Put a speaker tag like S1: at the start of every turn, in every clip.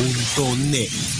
S1: punto net.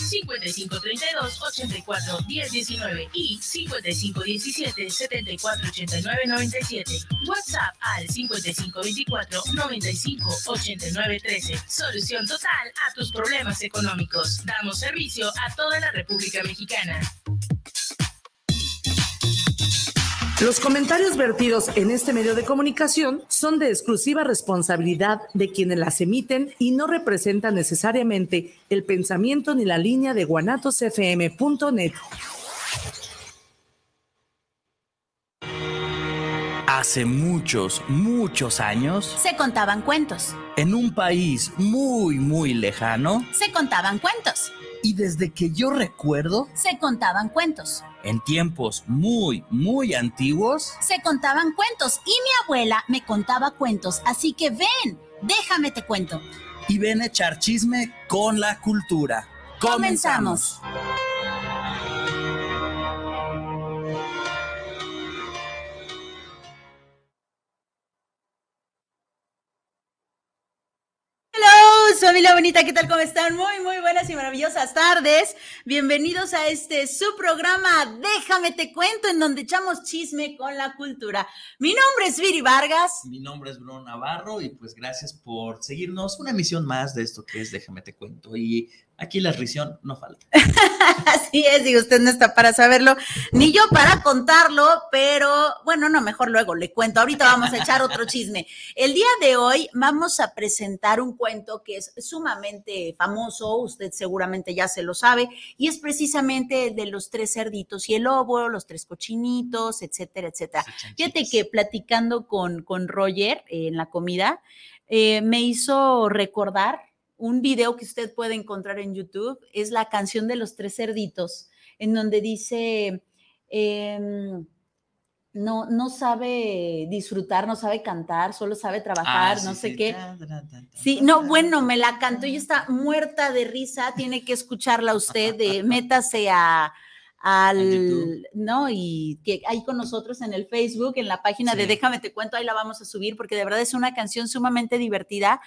S1: 5532 84 1019 y 5517 74 89 97. WhatsApp al 5524 95 89 13. Solución total a tus problemas económicos. Damos servicio a toda la República Mexicana.
S2: Los comentarios vertidos en este medio de comunicación son de exclusiva responsabilidad de quienes las emiten y no representan necesariamente el pensamiento ni la línea de guanatosfm.net.
S3: Hace muchos, muchos años,
S4: Se contaban cuentos.
S3: en un país muy, muy lejano,
S4: Se contaban cuentos.
S3: Y desde que yo recuerdo,
S4: Se contaban cuentos.
S3: en tiempos muy, muy antiguos,
S4: Se contaban cuentos. Y mi abuela me contaba cuentos. Así que ven, déjame te cuento.
S3: y ven a echar chisme con la cultura.
S4: Comenzamos. Familia bonita, ¿qué tal? ¿Cómo están? Muy, muy buenas y maravillosas tardes. Bienvenidos a este su programa Déjame te cuento, en donde echamos chisme con la cultura. Mi nombre es Viri Vargas.
S3: Mi nombre es Bruno Navarro y pues gracias por seguirnos una emisión más de esto que es Déjame te cuento. Y aquí la risión no falta.
S4: Así es, y usted no está para saberlo, ni yo para contarlo, pero bueno, no, mejor luego le cuento. Ahorita vamos a echar otro chisme. El día de hoy vamos a presentar un cuento que es sumamente famoso, usted seguramente ya se lo sabe, y es precisamente de los tres cerditos y el lobo, los tres cochinitos, etcétera, etcétera. Fíjate que platicando con, con Roger eh, en la comida, eh, me hizo recordar un video que usted puede encontrar en YouTube, es la canción de los tres cerditos, en donde dice, em, no, no sabe disfrutar, no sabe cantar, solo sabe trabajar,
S3: Ah,
S4: no
S3: sí,
S4: sé
S3: sí.
S4: qué. Sí, no, bueno, me la cantó y está muerta de risa, tiene que escucharla usted, de, métase a al. ¿no? Y que ahí con nosotros en el Facebook, en la página de. Déjame te cuento, ahí la vamos a subir porque de verdad es una canción sumamente divertida,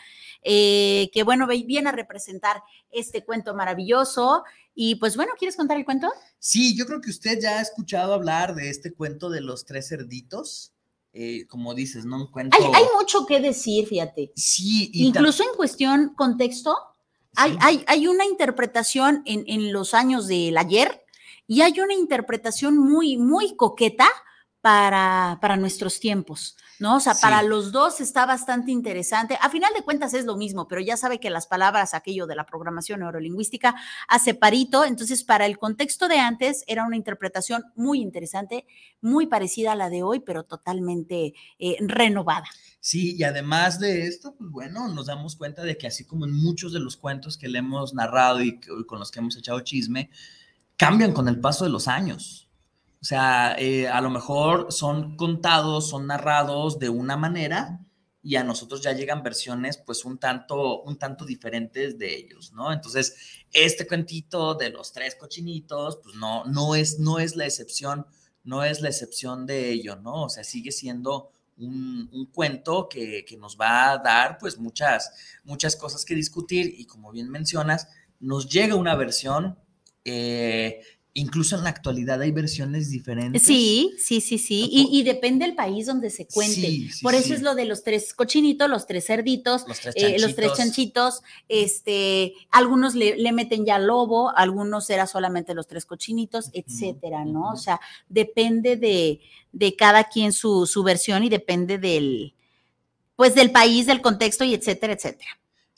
S4: eh, que bueno, viene a representar este cuento maravilloso. Y pues bueno, ¿quieres contar el cuento?
S3: Sí, yo creo que usted ya ha escuchado hablar de este cuento de los tres cerditos. Eh, como dices, ¿no? Un cuento.
S4: Hay, hay mucho que decir, fíjate.
S3: Sí, y
S4: Incluso en cuestión contexto, hay, hay, hay una interpretación en, en los años del ayer y hay una interpretación muy, muy coqueta para, para nuestros tiempos, ¿no? O sea,
S3: Sí.
S4: para los dos está bastante interesante. A final de cuentas es lo mismo, pero ya sabe que las palabras, aquello de la programación neurolingüística, hace parito. Entonces, para el contexto de antes, era una interpretación muy interesante, muy parecida a la de hoy, pero totalmente eh, renovada.
S3: Sí, y además de esto, pues bueno, nos damos cuenta de que así como en muchos de los cuentos que le hemos narrado y que- con los que hemos echado chisme, cambian con el paso de los años. O sea, eh, a lo mejor son contados, son narrados de una manera y a nosotros ya llegan versiones pues un tanto, un tanto diferentes de ellos, ¿no? Entonces, este cuentito de los tres cochinitos, pues no, no es, no es la excepción, no es la excepción de ello, ¿no? O sea, sigue siendo un, un cuento que, que nos va a dar pues muchas, muchas cosas que discutir y como bien mencionas, nos llega una versión, eh, incluso en la actualidad hay versiones diferentes.
S4: Sí, sí, sí, sí. Y, y depende del país donde se cuente.
S3: Sí, sí,
S4: Por eso
S3: sí.
S4: es lo de los tres cochinitos, los tres cerditos,
S3: Los tres
S4: eh, los tres chanchitos. Este, algunos le, le meten ya lobo, algunos era solamente los tres cochinitos, etcétera, ¿no? O sea, depende de, de cada quien su, su versión y depende del, pues del país, del contexto y etcétera, etcétera.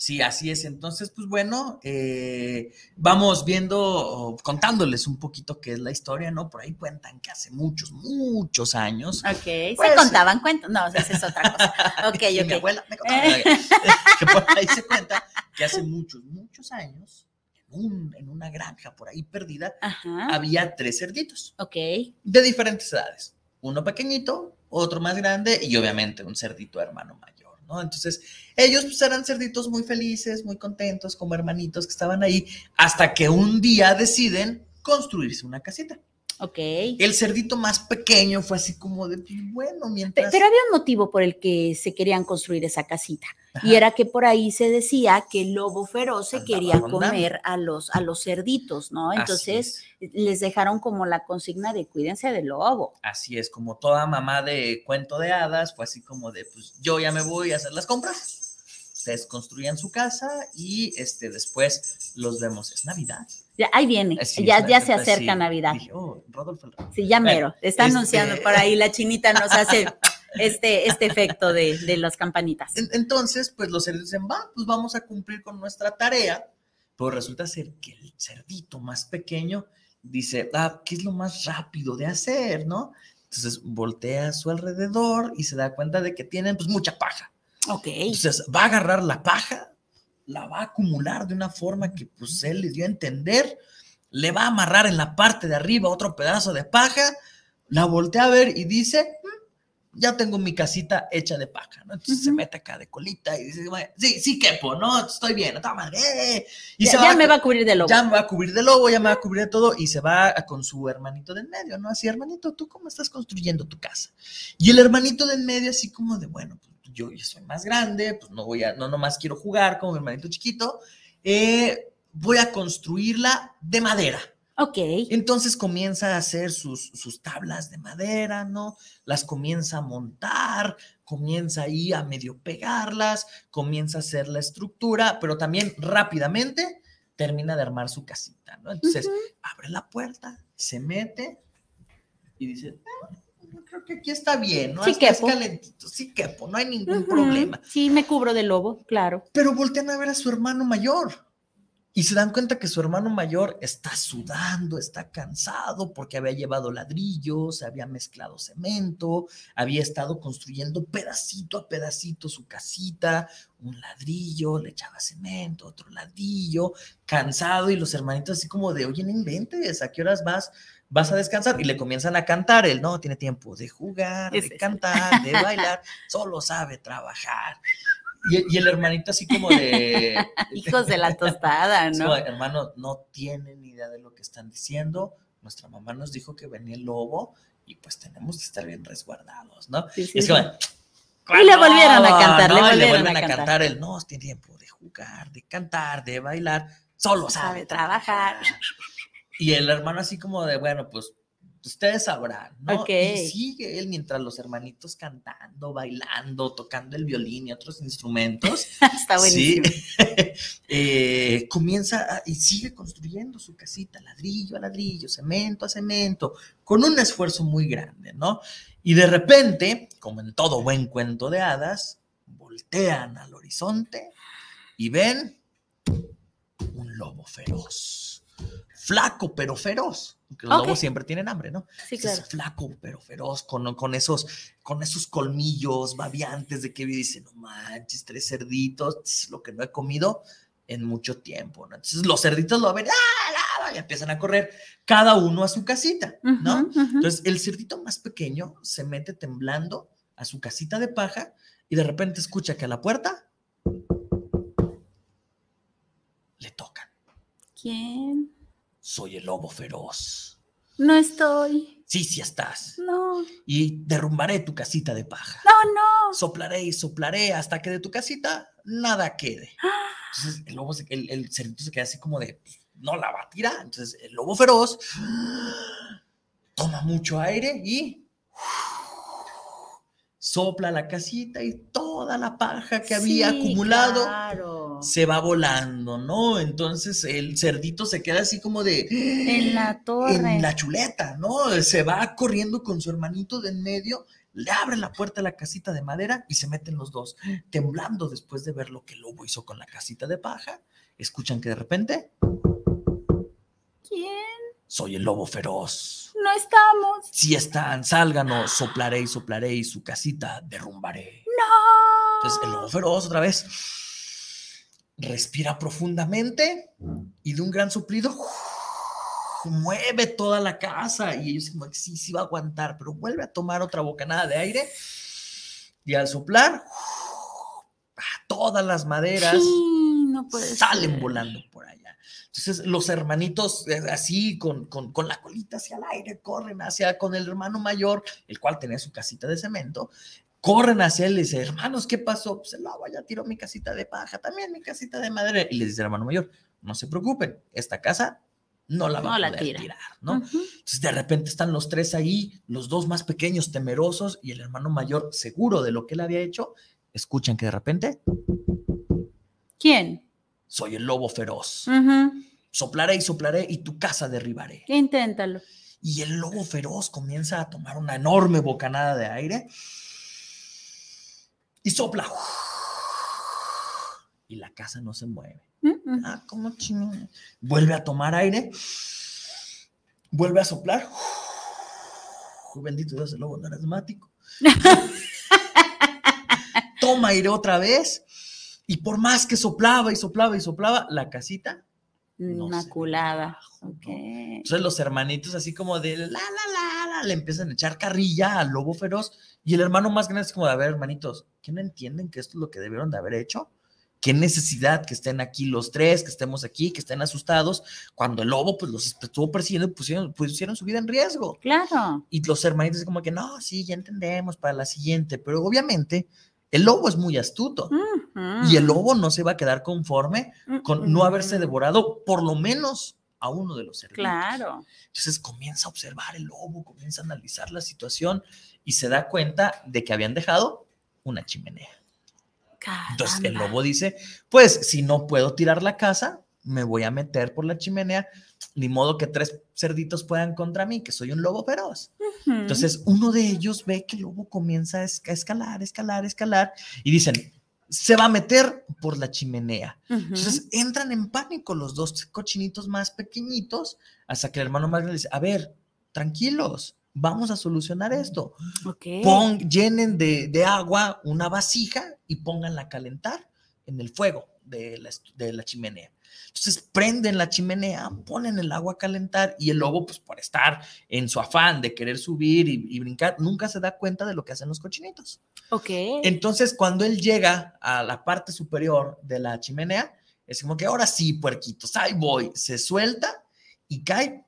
S3: Sí, así es. Entonces, pues bueno, eh, vamos viendo, contándoles un poquito qué es la historia, ¿no? Por ahí cuentan que hace muchos, muchos años.
S4: Ok,
S3: Pues,
S4: se contaban cuentos. No, esa es otra cosa. Ok,
S3: y
S4: ok.
S3: mi abuela me contaba que, que por, ahí se cuenta que hace muchos, muchos años, en, un- en una granja por ahí perdida,
S4: Ajá.
S3: había tres cerditos
S4: Ok.
S3: de diferentes edades. Uno pequeñito, otro más grande y obviamente un cerdito hermano mayor, ¿no? Entonces, ellos pues eran cerditos muy felices, muy contentos, como hermanitos que estaban ahí, hasta que un día deciden construirse una casita.
S4: Ok.
S3: El cerdito más pequeño fue así como de, pues, bueno, mientras...
S4: Pero había un motivo por el que se querían construir esa casita.
S3: Ajá.
S4: Y era que por ahí se decía que el lobo feroz se
S3: Andaba
S4: quería
S3: rondando.
S4: comer a los, a los cerditos, ¿no? Entonces
S3: es.
S4: les dejaron como la consigna de cuídense del lobo.
S3: Así es, como toda mamá de cuento de hadas, fue así como de, pues yo ya me voy a hacer las compras. Ustedes construían su casa y este, después los vemos. Es Navidad.
S4: Ya, ahí viene, ya, ya se acerca
S3: sí.
S4: Navidad.
S3: Dije, oh, Rodolfo el Rey.
S4: Sí, ya
S3: Bueno,
S4: mero. Está
S3: este-
S4: anunciando por ahí, la chinita nos hace este, este efecto de, de las campanitas.
S3: En- Entonces, pues los cerditos dicen, va, pues vamos a cumplir con nuestra tarea. Pero resulta ser que el cerdito más pequeño dice, ah, ¿qué es lo más rápido de hacer, no? Entonces voltea a su alrededor y se da cuenta de que tienen pues mucha paja.
S4: Ok.
S3: Entonces va a agarrar la paja, la va a acumular de una forma que pues él le dio a entender, le va a amarrar en la parte de arriba otro pedazo de paja, la voltea a ver y dice, "Mm, ya tengo mi casita hecha de paja, ¿no? Entonces se mete acá de colita y dice, "Bueno, sí, sí quepo, ¿no? Estoy bien, está madre. eh". Y
S4: Ya,
S3: se
S4: ya
S3: a-
S4: me va a cubrir de lobo.
S3: ya me va a cubrir de lobo, ya me va a cubrir de todo y se va a- con su hermanito de en medio, ¿no? Así, hermanito, ¿tú cómo estás construyendo tu casa? Y el hermanito de en medio así como de, bueno, pues yo ya soy más grande, pues no voy a, no nomás quiero jugar como mi hermanito chiquito, eh, voy a construirla de madera.
S4: Ok.
S3: Entonces comienza a hacer sus, sus tablas de madera, ¿no? Las comienza a montar, comienza ahí a medio pegarlas, comienza a hacer la estructura, pero también rápidamente termina de armar su casita, ¿no? Entonces abre la puerta, se mete y dice, "Ah, yo creo que aquí está bien, ¿no?
S4: Sí
S3: Hasta es
S4: quepo.
S3: calentito, sí quepo, no hay ningún problema.
S4: Sí, me cubro de lobo, claro.
S3: Pero voltean a ver a su hermano mayor y se dan cuenta que su hermano mayor está sudando, está cansado porque había llevado ladrillos, había mezclado cemento, había estado construyendo pedacito a pedacito su casita, un ladrillo, le echaba cemento, otro ladrillo, cansado y los hermanitos así como de, oye, no inventes, ¿a qué horas vas? Vas a descansar y le comienzan a cantar. Él no tiene tiempo de jugar,
S4: Es
S3: de cantar, de bailar, solo sabe trabajar. Y, y el hermanito así como de...
S4: Hijos de la tostada, ¿no?
S3: como, hermano, no tienen ni idea de lo que están diciendo. Nuestra mamá nos dijo que venía el lobo y pues tenemos que estar bien resguardados, ¿no?
S4: Sí, sí,
S3: es
S4: sí.
S3: como,
S4: Y le volvieron a cantar, le
S3: no,
S4: volvieron
S3: vuelven
S4: a
S3: a
S4: cantar.
S3: cantar. Él no tiene tiempo de jugar, de cantar, de bailar, solo
S4: sabe trabajar.
S3: Y el hermano así como de, bueno, pues ustedes sabrán, ¿no? Y sigue él mientras los hermanitos cantando, bailando, tocando el violín y otros instrumentos.
S4: Está buenísimo.
S3: Sí. Eh, comienza a- y sigue construyendo su casita, ladrillo a ladrillo, cemento a cemento, con un esfuerzo muy grande, ¿no? Y de repente, como en todo buen cuento de hadas, voltean al horizonte y ven un lobo feroz. Flaco pero feroz. Porque los lobos siempre tienen hambre, ¿no?
S4: Sí, claro.
S3: flaco pero feroz, con, con, esos, con esos colmillos babiantes de que dice, no manches, tres cerditos, es lo que no he comido en mucho tiempo, ¿no? Entonces los cerditos lo ven, ¡ah, y empiezan a correr cada uno a su casita, ¿no? Entonces el cerdito más pequeño se mete temblando a su casita de paja y de repente escucha que a la puerta le tocan.
S4: ¿Quién?
S3: Soy el lobo feroz.
S4: No estoy.
S3: Sí, sí estás.
S4: No,
S3: Y derrumbaré tu casita de paja.
S4: no, no.
S3: Soplaré y soplaré hasta que de tu casita nada quede.
S4: Ah,
S3: Entonces el lobo, se- el, el cerdito se queda así como de, no la va a tirar. Entonces el lobo feroz toma mucho aire y sopla la casita y toda la paja que había
S4: sí,
S3: acumulado
S4: claro.
S3: Se va volando, ¿no? Entonces el cerdito se queda así como de...
S4: En la torre.
S3: En la chuleta, ¿no? Se va corriendo con su hermanito de en medio, le abre la puerta a la casita de madera y se meten los dos, temblando después de ver lo que el lobo hizo con la casita de paja. Escuchan que de repente,
S4: ¿Quién?
S3: soy el lobo feroz.
S4: No estamos.
S3: Si están, salgan o soplaré y soplaré y su casita derrumbaré.
S4: No.
S3: Entonces el lobo feroz otra vez respira profundamente y de un gran suplido mueve toda la casa. Y ellos como sí, sí va a aguantar, pero vuelve a tomar otra bocanada de aire. Y al soplar todas las maderas salen volando por allá. Entonces los hermanitos eh, así con, con, con, la colita hacia el aire corren hacia con el hermano mayor, el cual tenía su casita de cemento, corren hacia él y dicen, hermanos, ¿qué pasó? Pues el agua ya tiró mi casita de paja, también mi casita de madera. Y le dice el hermano mayor, no se preocupen, esta casa no la va a poder tirar, ¿no? Entonces de repente están los tres ahí, los dos más pequeños temerosos y el hermano mayor seguro de lo que él había hecho, escuchan que de repente...
S4: ¿Quién?
S3: Soy el lobo feroz. Soplaré y soplaré y tu casa derribaré.
S4: Inténtalo.
S3: Y el lobo feroz comienza a tomar una enorme bocanada de aire y sopla. Y la casa no se mueve. Ah, ¿cómo Vuelve a tomar aire. Vuelve a soplar. Bendito Dios, el lobo no era asmático. Toma aire otra vez. Y por más que soplaba y soplaba y soplaba, la casita.
S4: Inmaculada. Entonces
S3: los hermanitos así como de la, la, la, la, le empiezan a echar carrilla al lobo feroz. Y el hermano más grande es como de, a ver, hermanitos, ¿qué no entienden que esto es lo que debieron de haber hecho? qué necesidad que estén aquí los tres, que estemos aquí, que estén asustados, cuando el lobo pues los estuvo persiguiendo y pusieron, pusieron su vida en riesgo.
S4: Claro.
S3: Y los hermanitos como que, no, sí, ya entendemos para la siguiente, pero obviamente el lobo es muy astuto y el lobo no se va a quedar conforme con no haberse devorado por lo menos a uno de los cerditos.
S4: Claro.
S3: Entonces comienza a observar el lobo, comienza a analizar la situación y se da cuenta de que habían dejado una chimenea. Entonces el lobo dice, pues si no puedo tirar la casa, me voy a meter por la chimenea, ni modo que tres cerditos puedan contra mí, que soy un lobo feroz. Entonces uno de ellos ve que el lobo comienza a escalar, escalar, escalar, y dicen, se va a meter por la chimenea. Entonces entran en pánico los dos cochinitos más pequeñitos, hasta que el hermano más grande dice, a ver, tranquilos, vamos a solucionar esto. llenen de, agua una vasija y pónganla a calentar en el fuego de la, chimenea. Entonces prenden la chimenea, ponen el agua a calentar y el lobo, pues por estar en su afán de querer subir y, brincar, nunca se da cuenta de lo que hacen los cochinitos.
S4: Ok.
S3: Entonces cuando él llega a la parte superior de la chimenea, es como que ahora sí, puerquitos, ahí voy, se suelta y cae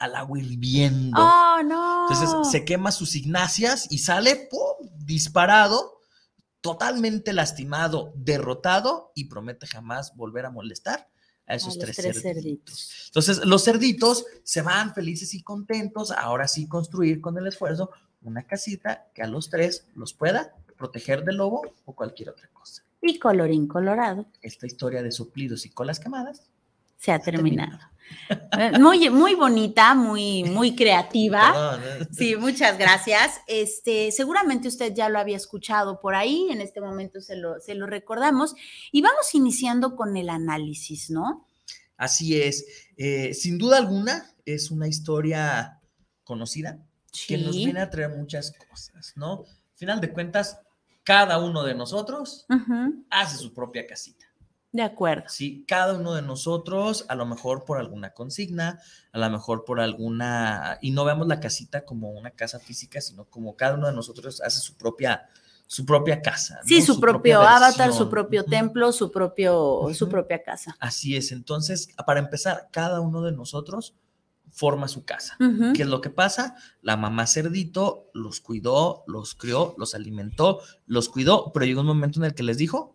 S3: al agua hirviendo.
S4: ¡Oh, no!
S3: Entonces se quema sus ignacias y sale ¡pum! disparado, totalmente lastimado, derrotado y promete jamás volver a molestar a esos tres, cerditos. Entonces los cerditos se van felices y contentos, ahora sí construir con el esfuerzo una casita que a los tres los pueda proteger del lobo o cualquier otra cosa.
S4: Y colorín colorado.
S3: Esta historia de suplidos y colas quemadas
S4: se ha terminado. Muy, muy bonita, muy, muy creativa. ¿eh? Sí, muchas gracias. Este, seguramente usted ya lo había escuchado por ahí, en este momento se lo, se lo recordamos. Y vamos iniciando con el análisis, ¿no?
S3: Así es. Eh, sin duda alguna, es una historia conocida que nos viene a traer muchas cosas, ¿no? Al final de cuentas, cada uno de nosotros hace su propia casita.
S4: De acuerdo.
S3: Sí, cada uno de nosotros, a lo mejor por alguna consigna, a lo mejor por alguna, y no veamos la casita como una casa física, sino como cada uno de nosotros hace su propia, su propia casa.
S4: Sí, su, propio avatar, su propio templo, su, propio, su propia casa.
S3: Así es. Entonces, para empezar, cada uno de nosotros forma su casa. ¿Qué es lo que pasa? La mamá cerdito los cuidó, los crió, los alimentó, los cuidó, pero llegó un momento en el que les dijo,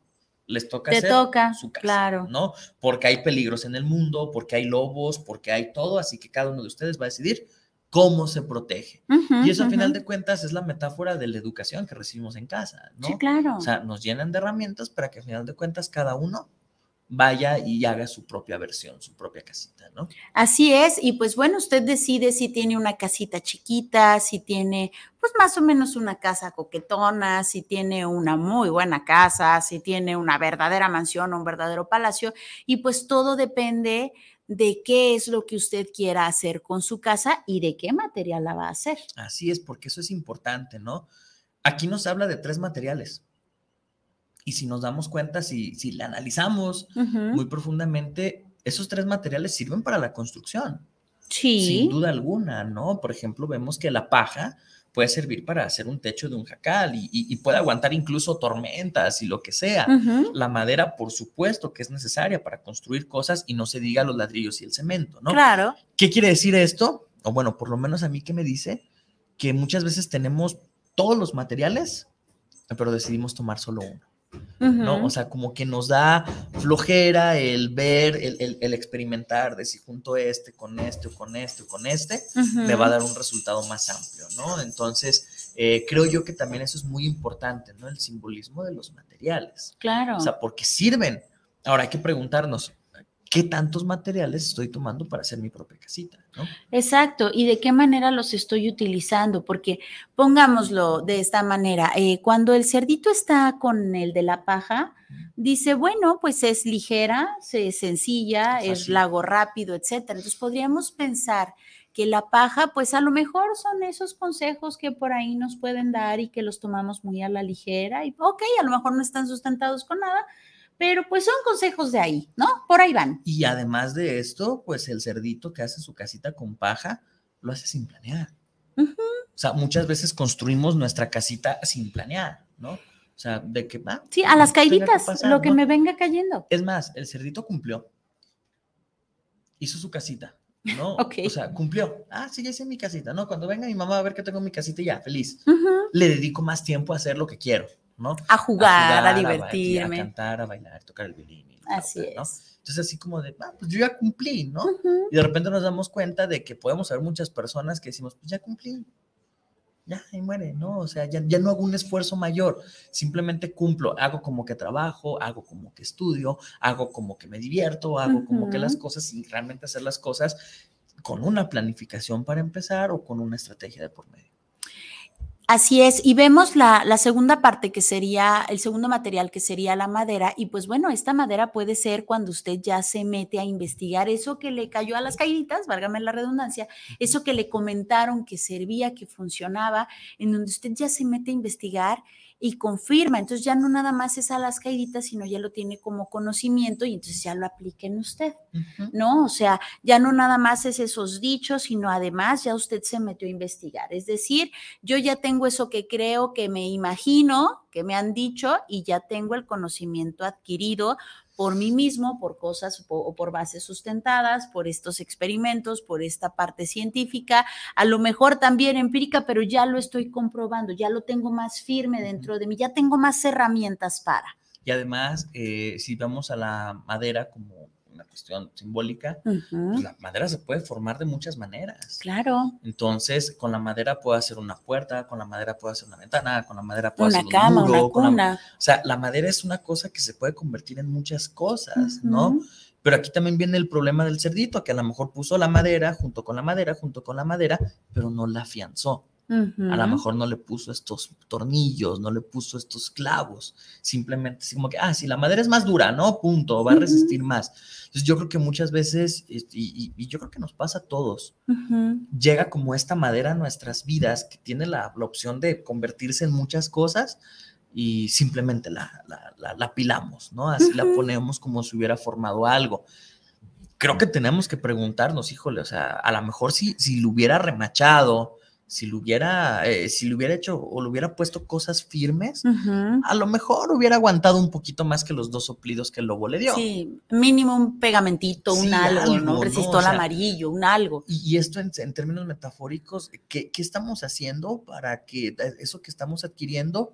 S3: les toca hacer su casa,
S4: claro.
S3: ¿no? Porque hay peligros en el mundo, porque hay lobos, porque hay todo, así que cada uno de ustedes va a decidir cómo se protege. y eso, a final de cuentas, es la metáfora de la educación que recibimos en casa, ¿no?
S4: Sí, claro.
S3: O sea, nos llenan de herramientas para que, a final de cuentas, cada uno vaya y haga su propia versión, su propia casita, ¿no?
S4: Así es, y pues bueno, usted decide si tiene una casita chiquita, si tiene pues más o menos una casa coquetona, si tiene una muy buena casa, si tiene una verdadera mansión o un verdadero palacio, y pues todo depende de qué es lo que usted quiera hacer con su casa y de qué material la va a hacer.
S3: Así es, porque eso es importante, ¿no? Aquí nos habla de tres materiales Y si nos damos cuenta, si, si la analizamos
S4: Ujú.
S3: muy profundamente, esos tres materiales sirven para la construcción,
S4: Sí.
S3: sin duda alguna, ¿no? Por ejemplo, vemos que la paja puede servir para hacer un techo de un jacal y, y- y puede aguantar incluso tormentas y lo que sea.
S4: Ujú.
S3: La madera, por supuesto, que es necesaria para construir cosas y no se diga los ladrillos y el cemento, ¿no?
S4: Claro.
S3: ¿Qué quiere decir esto? O bueno, por lo menos a mí que me dice que muchas veces tenemos todos los materiales, pero decidimos tomar solo uno, ¿no? O sea, como que nos da flojera el ver, el, el- el experimentar de si junto este con este o con este o con este, me va a dar un resultado más amplio, ¿no? Entonces, eh, creo yo que también eso es muy importante, ¿no? El simbolismo de los materiales.
S4: Claro.
S3: O sea, porque sirven. Ahora hay que preguntarnos, ¿qué tantos materiales estoy tomando para hacer mi propia casita? ¿no?
S4: Exacto, y de qué manera los estoy utilizando, porque pongámoslo de esta manera, eh, cuando el cerdito está con el de la paja, dice, bueno, pues es ligera, es sencilla, es
S3: Fácil.
S4: lago rápido, etcétera. Entonces podríamos pensar que la paja, pues a lo mejor son esos consejos que por ahí nos pueden dar y que los tomamos muy a la ligera y, ok, a lo mejor no están sustentados con nada, pero pues son consejos de ahí, ¿no? Por ahí van.
S3: Y además de esto, pues el cerdito que hace su casita con paja, lo hace sin planear. O sea, muchas veces construimos nuestra casita sin planear, ¿no? O sea, de que va.
S4: Sí, a las
S3: que
S4: caíditas,
S3: pasar,
S4: lo que
S3: ¿no?
S4: me venga cayendo.
S3: Es más, el cerdito cumplió. Hizo su casita, ¿no?
S4: Ok.
S3: O sea, cumplió. Ah, sí, ya hice mi casita, ¿no? Cuando venga mi mamá a ver que tengo mi casita y ya, feliz. Le dedico más tiempo a hacer lo que quiero, ¿no?
S4: A jugar, a,
S3: ba-
S4: divertirme.
S3: A cantar, a bailar, tocar el violín. y
S4: Así
S3: flauta, ¿no?
S4: es.
S3: Entonces, así como de, ah, pues yo ya cumplí, ¿no? Y de repente nos damos cuenta de que podemos haber muchas personas que decimos, pues ya cumplí, ya, ahí muere, ¿no? O sea, ya, ya no hago un esfuerzo mayor, simplemente cumplo, hago como que trabajo, hago como que estudio, hago como que me divierto, hago como que las cosas sin realmente hacer las cosas con una planificación para empezar o con una estrategia de por medio.
S4: Así es, y vemos la, la segunda parte que sería el segundo material que sería la madera, y pues bueno, esta madera puede ser cuando usted ya se mete a investigar eso que le cayó a las caíditas, válgame la redundancia, eso que le comentaron que servía, que funcionaba, en donde usted ya se mete a investigar y confirma, entonces ya no nada más es a las caíditas, sino ya lo tiene como conocimiento y entonces ya lo aplica en usted. ¿no? O sea, ya no nada más es esos dichos, sino además ya usted se metió a investigar. Es decir, yo ya tengo eso que creo, que me imagino, que me han dicho y ya tengo el conocimiento adquirido por mí mismo, por cosas o por bases sustentadas, por estos experimentos, por esta parte científica, a lo mejor también empírica, pero ya lo estoy comprobando, ya lo tengo más firme dentro de mí, ya tengo más herramientas para.
S3: Y además, eh, si vamos a la madera como cuestión simbólica, pues la madera se puede formar de muchas maneras.
S4: Claro,
S3: Entonces, con la madera puedo hacer una puerta, con la madera puedo hacer una ventana, con la madera puedo
S4: una
S3: hacer un
S4: cama,
S3: muro,
S4: una
S3: la-
S4: cuna.
S3: o sea, la madera es una cosa que se puede convertir en muchas cosas, ¿no? Pero aquí también viene el problema del cerdito, que a lo mejor puso la madera junto con la madera, junto con la madera, pero no la afianzó. A lo mejor no le puso estos tornillos, no le puso estos clavos. Simplemente así como que, ah, si la madera es más dura, ¿no? Punto, va a resistir más. Entonces yo creo que muchas veces, y, y- y yo creo que nos pasa a todos, llega como esta madera a nuestras vidas que tiene la, la opción de convertirse en muchas cosas y simplemente la, la, la- la pilamos, ¿no? Así la ponemos como si hubiera formado algo. Creo que tenemos que preguntarnos, híjole, o sea, a lo mejor si, si lo hubiera remachado, si lo hubiera, eh, si lo hubiera hecho o le hubiera puesto cosas firmes, a lo mejor hubiera aguantado un poquito más que los dos soplidos que el lobo le dio.
S4: Sí, mínimo un pegamentito, un algo,
S3: algo,
S4: ¿no? Un resistol
S3: O sea,
S4: amarillo, un algo.
S3: Y, y esto en, en términos metafóricos, ¿qué, qué estamos haciendo para que eso que estamos adquiriendo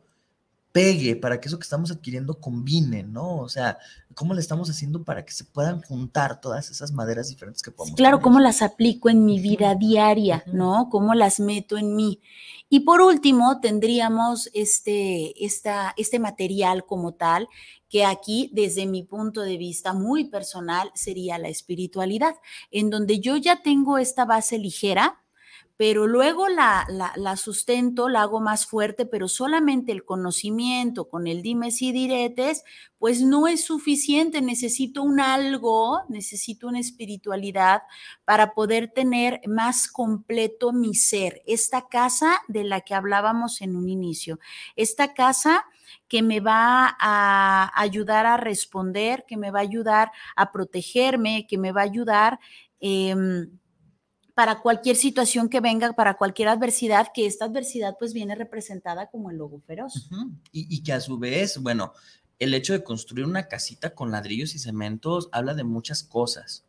S3: pegue, para que eso que estamos adquiriendo combine, ¿no? O sea, ¿cómo le estamos haciendo para que se puedan juntar todas esas maderas diferentes que podemos
S4: Claro,
S3: tener?
S4: cómo las aplico en mi vida diaria. ¿no? Cómo las meto en mí. Y por último, tendríamos este, esta, este material como tal, que aquí, desde mi punto de vista muy personal, sería la espiritualidad, en donde yo ya tengo esta base ligera, pero luego la, la, sustento, la hago más fuerte, pero solamente el conocimiento con el dimes y diretes, pues no es suficiente, necesito un algo, necesito una espiritualidad para poder tener más completo mi ser, esta casa de la que hablábamos en un inicio, esta casa que me va a ayudar a responder, que me va a ayudar a protegerme, que me va a ayudar... Em, para cualquier situación que venga, para cualquier adversidad, que esta adversidad pues viene representada como el lobo feroz.
S3: y, que a su vez, bueno, el hecho de construir una casita con ladrillos y cementos habla de muchas cosas.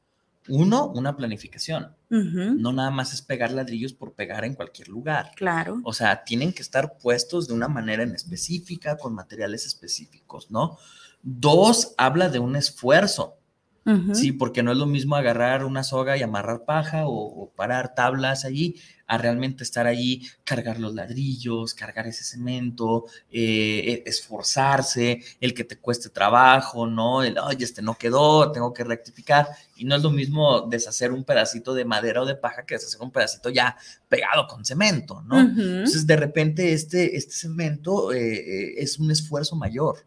S3: Uno, una planificación. No nada más es pegar ladrillos por pegar en cualquier lugar.
S4: Claro.
S3: O sea, tienen que estar puestos de una manera en específica, con materiales específicos, ¿no? Dos, habla de un esfuerzo. Sí, porque no es lo mismo agarrar una soga y amarrar paja o, parar tablas allí, a realmente estar allí, cargar los ladrillos, cargar ese cemento, eh, e, esforzarse, el que te cueste trabajo, ¿no? El, oye, este no quedó, tengo que rectificar. Y no es lo mismo deshacer un pedacito de madera o de paja que deshacer un pedacito ya pegado con cemento, ¿no? Entonces, de repente, este, este cemento eh, eh, es un esfuerzo mayor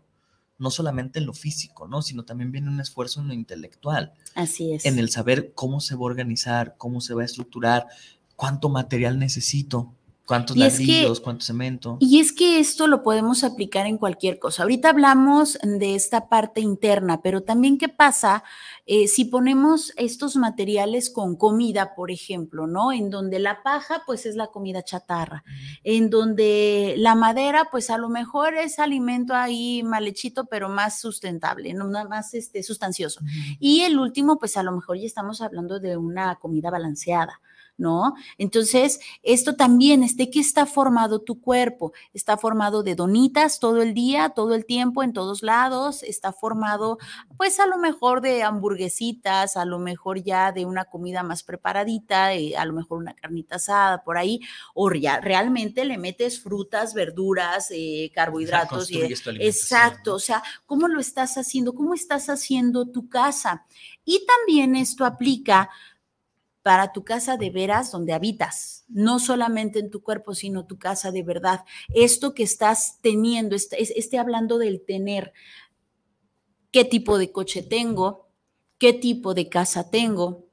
S3: no solamente en lo físico, ¿no? Sino también viene un esfuerzo en lo intelectual.
S4: Así es.
S3: En el saber cómo se va a organizar, cómo se va a estructurar, cuánto material necesito, cuántos ladrillos, cuánto cemento.
S4: Y es que esto lo podemos aplicar en cualquier cosa. Ahorita hablamos de esta parte interna, pero también qué pasa eh, si ponemos estos materiales con comida, por ejemplo, ¿no? En donde la paja, pues es la comida chatarra, en donde la madera, pues a lo mejor es alimento ahí malhechito, pero más sustentable, ¿no? más este, sustancioso. Y el último, pues a lo mejor ya estamos hablando de una comida balanceada. ¿No? Entonces, esto también es de qué está formado tu cuerpo. Está formado de donitas todo el día, todo el tiempo, en todos lados. Está formado, pues a lo mejor de hamburguesitas, a lo mejor ya de una comida más preparadita, eh, a lo mejor una carnita asada por ahí, o ya realmente le metes frutas, verduras, eh, carbohidratos. Y, exacto, o sea, ¿cómo lo estás haciendo? ¿Cómo estás haciendo tu casa? Y también esto aplica para tu casa de veras donde habitas, no solamente en tu cuerpo, sino tu casa de verdad. Esto que estás teniendo, esté, hablando del tener, qué tipo de coche tengo, qué tipo de casa tengo,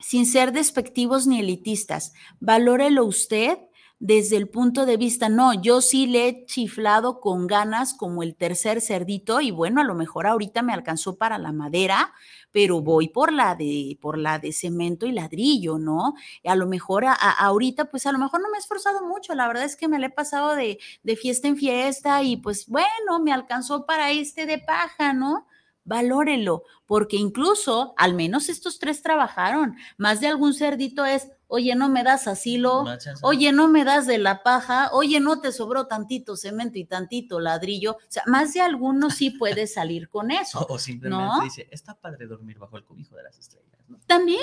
S4: sin ser despectivos ni elitistas. Valórelo usted desde el punto de vista, no, yo sí le he chiflado con ganas como el tercer cerdito y bueno, a lo mejor ahorita me alcanzó para la madera, pero voy por la de, por la de cemento y ladrillo, ¿no? a lo mejor ahorita, pues a lo mejor no me he esforzado mucho, la verdad es que me le he pasado de, de fiesta en fiesta y pues bueno, me alcanzó para este de paja, ¿no? Valórelo, porque incluso al menos estos tres trabajaron. Más de algún cerdito es, oye, no me das asilo, oye, no me das de la paja, oye, no te sobró tantito cemento y tantito ladrillo. O sea, más de alguno sí puede salir con eso.
S3: O, simplemente dice, está padre dormir bajo el cobijo de las estrellas.
S4: También,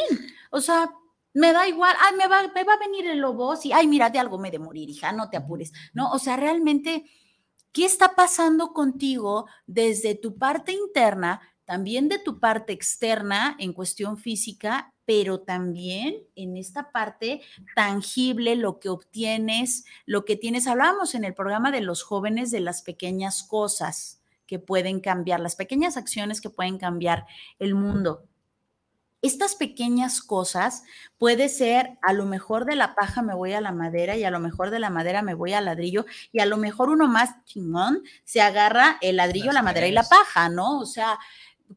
S4: o sea, me da igual, ay, me va, me va a venir el lobo, sí, ay, mira, de algo me de morir, hija, no te apures, ¿no? O sea, realmente, ¿qué está pasando contigo desde tu parte interna, también de tu parte externa en cuestión física pero también en esta parte tangible, lo que obtienes, lo que tienes. Hablábamos en el programa de los jóvenes de las pequeñas cosas que pueden cambiar, las pequeñas acciones que pueden cambiar el mundo. Estas pequeñas cosas puede ser, a lo mejor de la paja me voy a la madera y a lo mejor de la madera me voy al ladrillo y a lo mejor uno más chingón se agarra el ladrillo, la madera y la paja, ¿no? O sea,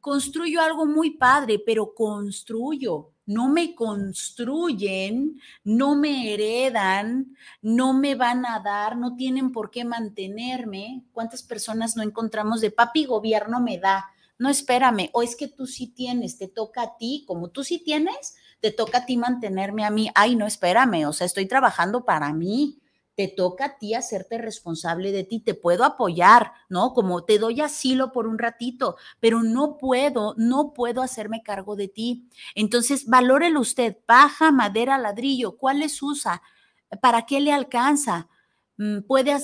S4: construyo algo muy padre, pero construyo, no me construyen, no me heredan, no me van a dar, no tienen por qué mantenerme. ¿Cuántas personas no encontramos de papi gobierno me da? No, espérame, o es que tú sí tienes, te toca a ti, como tú sí tienes, te toca a ti mantenerme a mí. Ay, no, espérame, o sea, estoy trabajando para mí te toca a ti hacerte responsable de ti, te puedo apoyar, ¿no? Como te doy asilo por un ratito, pero no puedo, no puedo hacerme cargo de ti. Entonces, valórelo usted, paja, madera, ladrillo, ¿cuáles usa? ¿Para qué le alcanza? Mm, puede,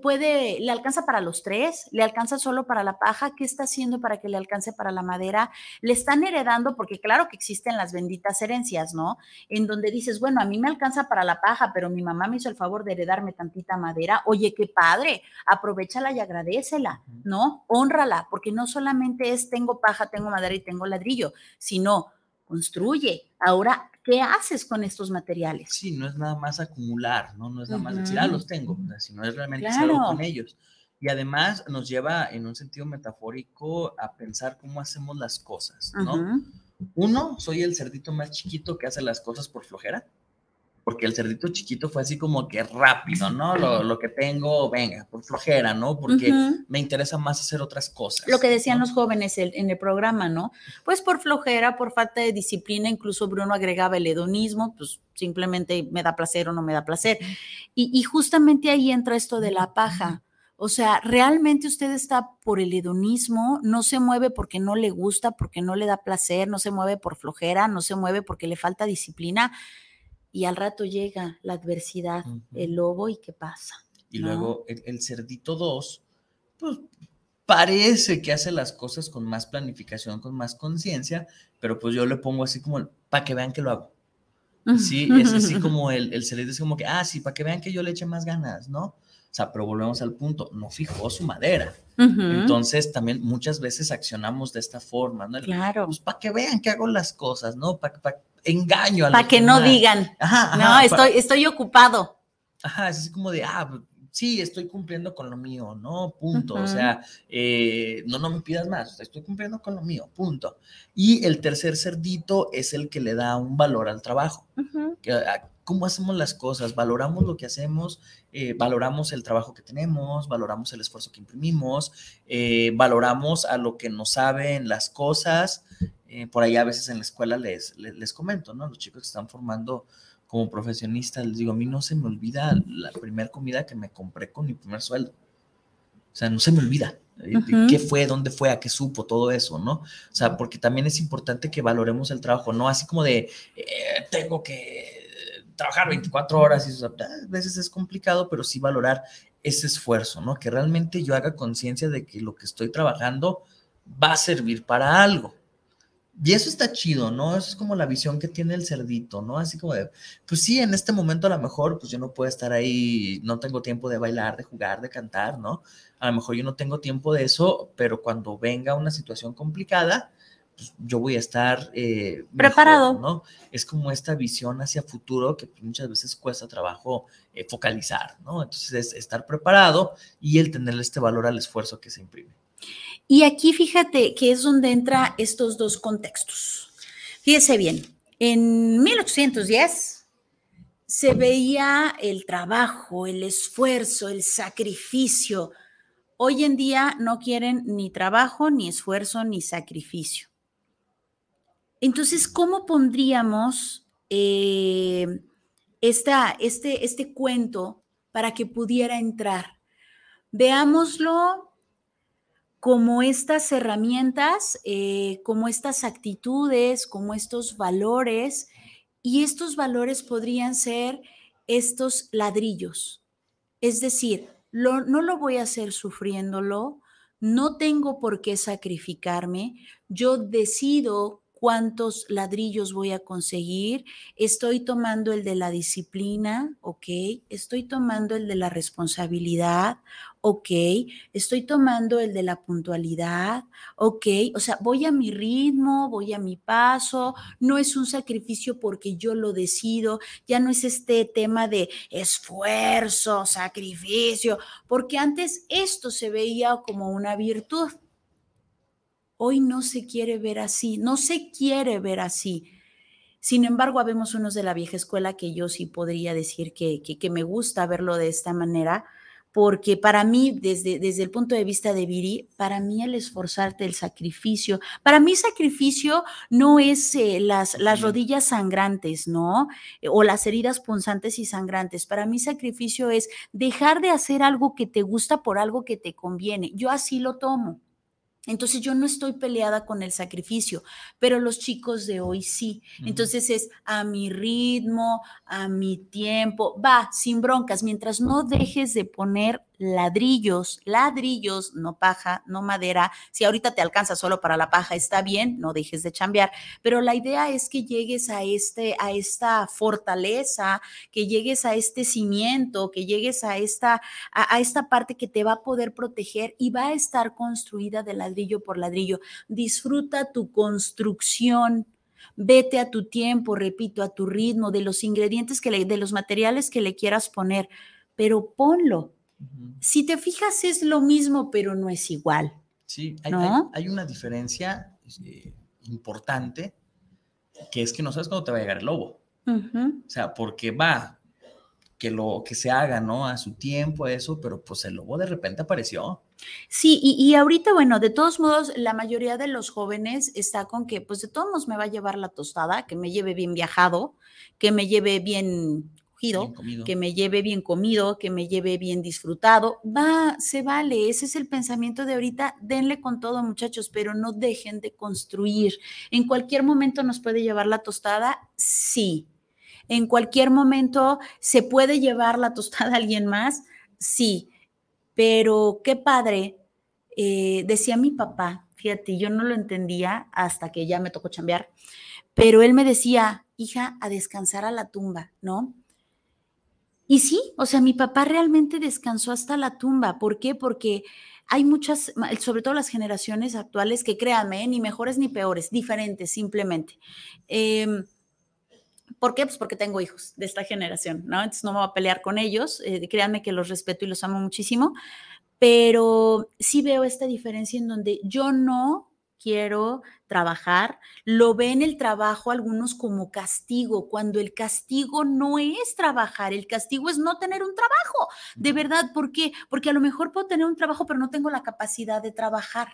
S4: puede, le alcanza para los tres, le alcanza solo para la paja, ¿qué está haciendo para que le alcance para la madera? Le están heredando, porque claro que existen las benditas herencias, ¿no? En donde dices, bueno, a mí me alcanza para la paja, pero mi mamá me hizo el favor de heredarme tantita madera, oye, qué padre, aprovechala y agradecela, ¿no? Honrala, porque no solamente es tengo paja, tengo madera y tengo ladrillo, sino construye. Ahora ¿Qué haces con estos materiales?
S3: Sí, no es nada más acumular, ¿no? No es nada más decir, ah, los tengo, sino es realmente hacerlo con ellos. Y además nos lleva en un sentido metafórico a pensar cómo hacemos las cosas, ¿no? Uno, soy el cerdito más chiquito que hace las cosas por flojera porque el cerdito chiquito fue así como que rápido, ¿no? Lo, que tengo, venga, por flojera, ¿no? Porque me interesa más hacer otras cosas.
S4: Lo que decían los jóvenes en el programa, ¿no? Pues por flojera, por falta de disciplina, incluso Bruno agregaba el hedonismo, pues simplemente me da placer o no me da placer. Y, y justamente ahí entra esto de la paja. O sea, realmente usted está por el hedonismo, no se mueve porque no le gusta, porque no le da placer, no se mueve por flojera, no se mueve porque le falta disciplina y al rato llega la adversidad, el lobo y qué pasa.
S3: Y luego el, cerdito 2, pues parece que hace las cosas con más planificación, con más conciencia, pero pues yo le pongo así como para que vean que lo hago. Sí, es así como el, el cerdito es como que, ah, sí, para que vean que yo le eche más ganas, ¿no? O sea, pero volvemos al punto, no fijó su madera. Entonces, también muchas veces accionamos de esta forma, ¿no?
S4: Claro.
S3: Pues para que vean que hago las cosas, ¿no? Para engaño
S4: a Para que no digan, no, estoy, estoy ocupado.
S3: Ajá, es así como de, ah, pues, sí, estoy cumpliendo con lo mío, ¿no? Punto. O sea, eh, no, no me pidas más, estoy cumpliendo con lo mío, punto. Y el tercer cerdito es el que le da un valor al trabajo. Ah, ¿Cómo hacemos las cosas? Valoramos lo que hacemos, eh, valoramos el trabajo que tenemos, valoramos el esfuerzo que imprimimos, eh, valoramos a lo que nos saben las cosas, eh, por ahí a veces en la escuela les, les, comento, ¿no? Los chicos que están formando como profesionistas, les digo, a mí no se me olvida la primera comida que me compré con mi primer sueldo. O sea, no se me olvida. Eh, ¿Qué fue? ¿Dónde fue? ¿A qué supo? Todo eso, ¿no? O sea, porque también es importante que valoremos el trabajo, no así como de, eh, tengo que trabajar 24 horas y eso, a veces es complicado, pero sí valorar ese esfuerzo, ¿no? Que realmente yo haga conciencia de que lo que estoy trabajando va a servir para algo. Y eso está chido, ¿no? Eso es como la visión que tiene el cerdito, ¿no? Así como de, pues sí, en este momento a lo mejor, pues yo no puedo estar ahí, no tengo tiempo de bailar, de jugar, de cantar, ¿no? A lo mejor yo no tengo tiempo de eso, pero cuando venga una situación complicada, pues yo voy a estar eh,
S4: preparado,
S3: ¿no? Es como esta visión hacia futuro que muchas veces cuesta trabajo eh, focalizar, ¿no? Entonces es estar preparado y el tener este valor al esfuerzo que se imprime.
S4: Y aquí fíjate que es donde entra estos dos contextos. Fíjese bien, en 1810 se veía el trabajo, el esfuerzo, el sacrificio. Hoy en día no quieren ni trabajo, ni esfuerzo, ni sacrificio. Entonces, ¿cómo pondríamos eh, esta, este, este cuento para que pudiera entrar? Veámoslo como estas herramientas, eh, como estas actitudes, como estos valores, y estos valores podrían ser estos ladrillos. Es decir, no lo voy a hacer sufriéndolo, no tengo por qué sacrificarme, yo decido cuántos ladrillos voy a conseguir, estoy tomando el de la disciplina, ok, estoy tomando el de la responsabilidad, ok, estoy tomando el de la puntualidad, ok, o sea, voy a mi ritmo, voy a mi paso, no es un sacrificio porque yo lo decido, ya no es este tema de esfuerzo, sacrificio, porque antes esto se veía como una virtud. Hoy no se quiere ver así, no se quiere ver así. Sin embargo, habemos unos de la vieja escuela que yo sí podría decir que, que, me gusta verlo de esta manera, porque para mí, desde, desde el punto de vista de Viri, para mí el esforzarte, el sacrificio, para mí sacrificio no es eh, las, las rodillas sangrantes, ¿no? O las heridas punzantes y sangrantes. Para mí sacrificio es dejar de hacer algo que te gusta por algo que te conviene. Yo así lo tomo. Entonces yo no estoy peleada con el sacrificio, pero los chicos de hoy sí. Entonces es a mi ritmo, a mi tiempo, va, sin broncas, mientras no dejes de poner ladrillos, ladrillos, no paja, no madera. Si ahorita te alcanza solo para la paja, está bien, no dejes de chambear, pero la idea es que llegues a este a esta fortaleza, que llegues a este cimiento, que llegues a esta a, esta parte que te va a poder proteger y va a estar construida de ladrillo por ladrillo. Disfruta tu construcción. Vete a tu tiempo, repito, a tu ritmo, de los ingredientes que le, de los materiales que le quieras poner, pero ponlo, si te fijas, es lo mismo, pero no es igual.
S3: Sí, hay, hay, una diferencia eh, importante que es que no sabes cuándo te va a llegar el lobo. O sea, porque va, que lo que se haga, ¿no? A su tiempo, eso, pero pues el lobo de repente apareció.
S4: Sí, y, y, ahorita, bueno, de todos modos, la mayoría de los jóvenes está con que, pues de todos modos me va a llevar la tostada, que me lleve bien viajado, que me lleve bien que me lleve bien comido, que me lleve bien disfrutado. Va, se vale, ese es el pensamiento de ahorita. Denle con todo, muchachos, pero no dejen de construir. En cualquier momento nos puede llevar la tostada, sí. En cualquier momento se puede llevar la tostada a alguien más, sí. Pero qué padre, eh, decía mi papá, fíjate, yo no lo entendía hasta que ya me tocó chambear, pero él me decía, hija, a descansar a la tumba, ¿no? Y sí, o sea, mi papá realmente descansó hasta la tumba. ¿Por qué? Porque hay muchas, sobre todo las generaciones actuales, que créanme, ni mejores ni peores, diferentes simplemente. Em, ¿Por qué? Pues porque tengo hijos de esta generación, ¿no? Entonces no me voy a pelear con ellos. Eh, créanme que los respeto y los amo muchísimo. Pero sí veo esta diferencia en donde yo no quiero trabajar, lo ven el trabajo algunos como castigo, cuando el castigo no es trabajar, el castigo es no tener un trabajo. De verdad, ¿por qué? Porque a lo mejor puedo tener un trabajo, pero no tengo la capacidad de trabajar.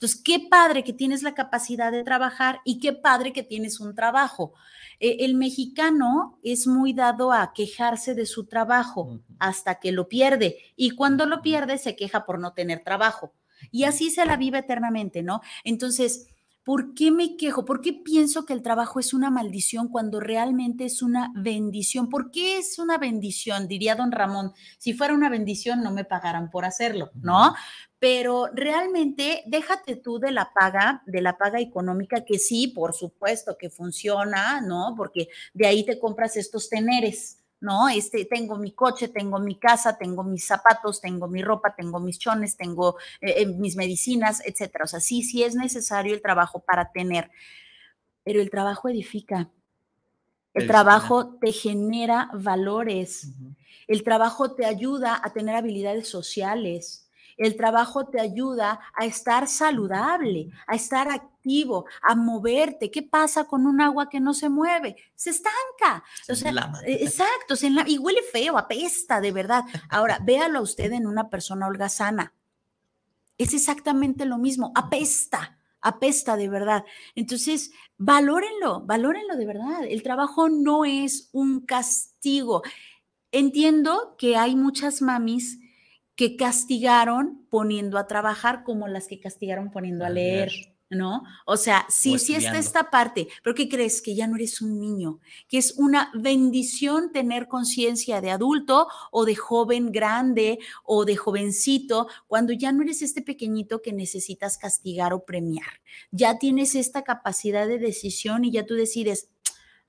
S4: Entonces, qué padre que tienes la capacidad de trabajar y qué padre que tienes un trabajo. Eh, el mexicano es muy dado a quejarse de su trabajo hasta que lo pierde y cuando lo pierde se queja por no tener trabajo. Y así se la vive eternamente, ¿no? Entonces, ¿por qué me quejo? ¿Por qué pienso que el trabajo es una maldición cuando realmente es una bendición? ¿Por qué es una bendición? Diría don Ramón, si fuera una bendición no me pagaran por hacerlo, ¿no? Pero realmente déjate tú de la paga, de la paga económica, que sí, por supuesto que funciona, ¿no? Porque de ahí te compras estos teneres, ¿no? Este, tengo mi coche, tengo mi casa, tengo mis zapatos, tengo mi ropa, tengo mis chones, tengo eh, eh, mis medicinas, etcétera. O sea, sí, sí es necesario el trabajo para tener, pero el trabajo edifica. El trabajo te genera valores. El trabajo te ayuda a tener habilidades sociales. El trabajo te ayuda a estar saludable, a estar activo, a moverte. ¿Qué pasa con un agua que no se mueve? Se estanca. Eh, exacto, y huele feo, apesta, de verdad. Ahora, véalo a usted en una persona holgazana. Es exactamente lo mismo, apesta apesta de verdad. Entonces, valórenlo, valórenlo de verdad. El trabajo no es un castigo. Entiendo que hay muchas mamis que castigaron poniendo a trabajar como las que castigaron poniendo a leer. ¿no? O sea, sí, sí está esta parte, pero ¿qué crees? Que ya no eres un niño, que es una bendición tener conciencia de adulto o de joven grande o de jovencito, cuando ya no eres este pequeñito que necesitas castigar o premiar. Ya tienes esta capacidad de decisión y ya tú decides,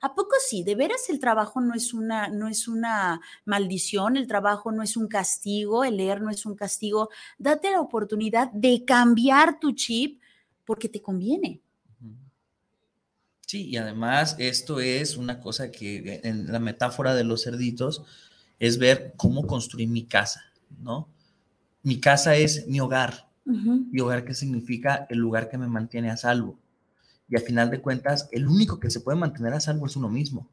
S4: ¿A poco sí? ¿De veras el trabajo no es una, no es una maldición? ¿El trabajo no es un castigo? ¿El leer no es un castigo? Date la oportunidad de cambiar tu chip porque te conviene.
S3: Sí, y además esto es una cosa que en la metáfora de los cerditos es ver cómo construir mi casa, ¿no? Mi casa es mi hogar. Mi hogar, ¿qué significa? El lugar que me mantiene a salvo y al final de cuentas, el único que se puede mantener a salvo es uno mismo.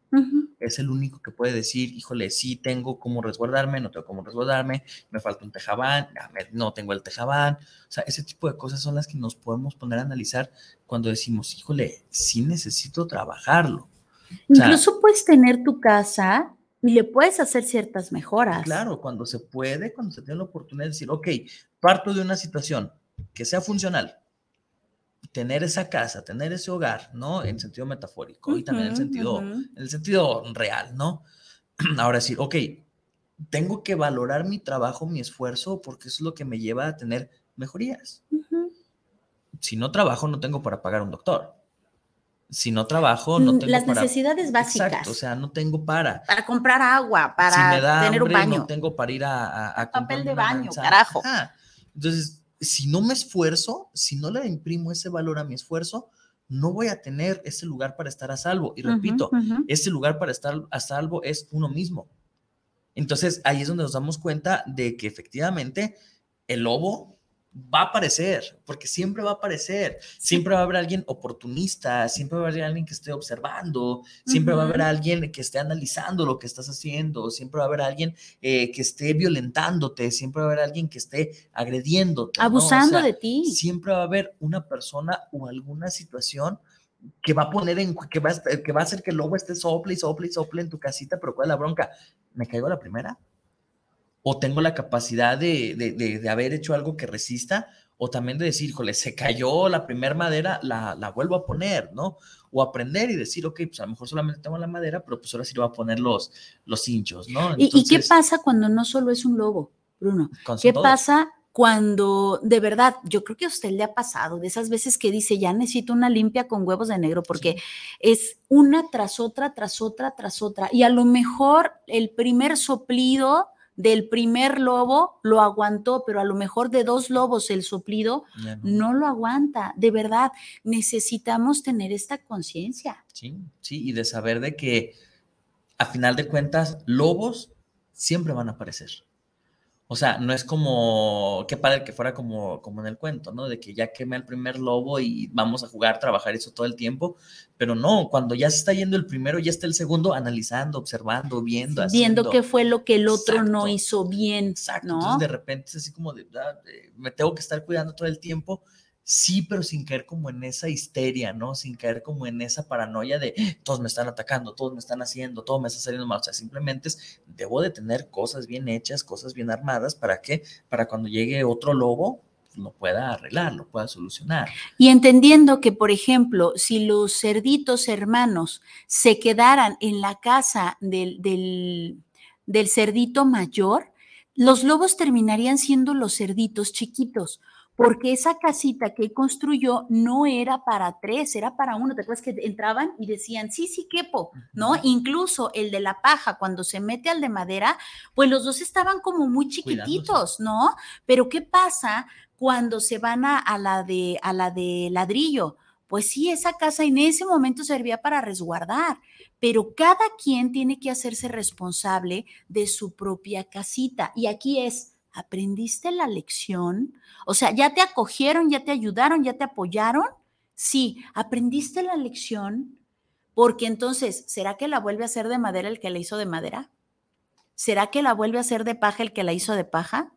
S3: Es el único que puede decir, híjole, sí tengo cómo resguardarme, no tengo cómo resguardarme, me falta un tejabán, no tengo el tejabán. O sea, ese tipo de cosas son las que nos podemos poner a analizar cuando decimos, híjole, sí necesito trabajarlo.
S4: Incluso puedes tener tu casa y le puedes hacer ciertas mejoras.
S3: Claro, cuando se puede, cuando se tiene la oportunidad de decir, ok, parto de una situación que sea funcional, tener esa casa, tener ese hogar, ¿no? En sentido metafórico y también en
S4: Ujú,
S3: sentido, en el sentido real, ¿no? Ahora decir, ok, tengo que valorar mi trabajo, mi esfuerzo, porque es lo que me lleva a tener mejorías. Si no trabajo, no tengo para pagar un doctor. Si no trabajo, no
S4: Mm,
S3: tengo
S4: Las
S3: para...
S4: necesidades básicas.
S3: Exacto, o sea, no tengo para.
S4: para comprar agua, para
S3: si me da
S4: tener un baño.
S3: no tengo para ir a, a, a
S4: Papel de baño,
S3: manzana.
S4: carajo.
S3: Ajá. Entonces, si no me esfuerzo, si no le imprimo ese valor a mi esfuerzo, no voy a tener ese lugar para estar a salvo. Y repito, ese lugar para estar a salvo es uno mismo. Entonces, ahí es donde nos damos cuenta de que efectivamente el lobo va a aparecer, porque siempre va a aparecer. Siempre va a haber alguien oportunista, siempre va a haber alguien que esté observando, siempre va a haber alguien que esté analizando lo que estás haciendo, siempre va a haber alguien eh, que esté violentándote, siempre va a haber alguien que esté agrediéndote. ¿no? O
S4: Abusando
S3: sea,
S4: de ti.
S3: siempre va a haber una persona o alguna situación que va a poner en, que va, a- que va a hacer que el lobo esté sople y sople y sople en tu casita, pero ¿cuál es la bronca? ¿Me caigo a la primera? ¿O tengo la capacidad de, de, de- de haber hecho algo que resista? O también de decir, híjole, se cayó la primera madera, la, la vuelvo a poner, ¿no? O aprender y decir, ok, pues a lo mejor solamente tengo la madera, pero pues ahora sí le voy a poner los, los hinchos, ¿no?
S4: ¿Y, y qué
S3: Entonces,
S4: pasa cuando no solo es un lobo, Bruno? ¿Qué
S3: todos.
S4: pasa cuando de verdad, yo creo que a usted le ha pasado, de esas veces que dice, ya necesito una limpia con huevos de negro, porque es una tras otra, tras otra, tras otra, y a lo mejor el primer soplido del primer lobo lo aguantó, pero a lo mejor de dos lobos el soplido
S3: no.
S4: no lo aguanta. De verdad, necesitamos tener esta conciencia.
S3: Sí, sí, y de saber de que a final de cuentas, lobos siempre van a aparecer. O sea, no es como, qué padre que fuera como, como en el cuento, ¿no? De que ya queme al primer lobo y vamos a jugar, trabajar eso todo el tiempo, pero no, cuando ya se está yendo el primero, ya está el segundo analizando, observando, viendo,
S4: Viendo
S3: haciendo.
S4: qué fue lo que el otro no hizo bien,
S3: Exacto,
S4: ¿no?
S3: entonces de repente es así como de, ah, eh, me tengo que estar cuidando todo el tiempo, sí, pero sin caer como en esa histeria, ¿no? Sin caer como en esa paranoia de todos me están atacando, todos me están haciendo, todo me está saliendo mal, o sea, simplemente es, debo de tener cosas bien hechas, cosas bien armadas, ¿para qué? Para cuando llegue otro lobo, pues, lo pueda arreglar, lo pueda solucionar.
S4: Y entendiendo que, por ejemplo, si los cerditos hermanos se quedaran en la casa del, del, del cerdito mayor, los lobos terminarían siendo los cerditos chiquitos, porque esa casita que construyó no era para tres, era para uno. ¿Te acuerdas que entraban y decían, sí, sí, quepo, ¿no? Incluso el de la paja, cuando se mete al de madera, pues los dos estaban como muy
S3: Cuidándose.
S4: chiquititos, ¿no? Pero ¿qué pasa cuando se van a, a la de, a la de ladrillo? Pues sí, esa casa en ese momento servía para resguardar, pero cada quien tiene que hacerse responsable de su propia casita. Y aquí es, ¿aprendiste la lección? O sea, ¿ya te acogieron, ya te ayudaron, ya te apoyaron? Sí, ¿aprendiste la lección? Porque entonces, ¿será que la vuelve a hacer de madera el que la hizo de madera? ¿Será que la vuelve a hacer de paja el que la hizo de paja?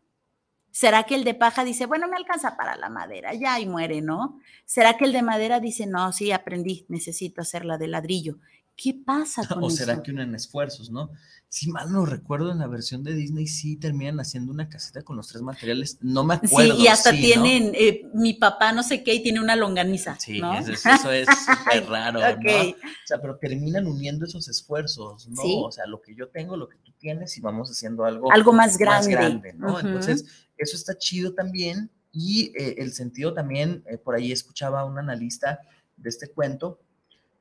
S4: ¿Será que el de paja dice, bueno, me alcanza para la madera, ya y muere, ¿no? ¿Será que el de madera dice, no, sí, aprendí, necesito hacerla de ladrillo? ¿Qué pasa con
S3: O
S4: eso?
S3: será que unen esfuerzos, ¿no? Si mal no recuerdo, en la versión de Disney sí terminan haciendo una caseta con los tres materiales. No me acuerdo.
S4: sí, y hasta
S3: sí, ¿no?
S4: tienen, eh, mi papá no sé qué, y tiene una longaniza,
S3: Sí,
S4: ¿no?
S3: eso, es- eso es súper raro, ¿no? O sea, pero terminan uniendo esos esfuerzos, ¿no?
S4: Sí.
S3: O sea, lo que yo tengo, lo que tú tienes y vamos haciendo algo,
S4: Algo más grande.
S3: ¿no?
S4: Ujú.
S3: Entonces, eso está chido también y eh, el sentido también, eh, por ahí escuchaba a un analista de este cuento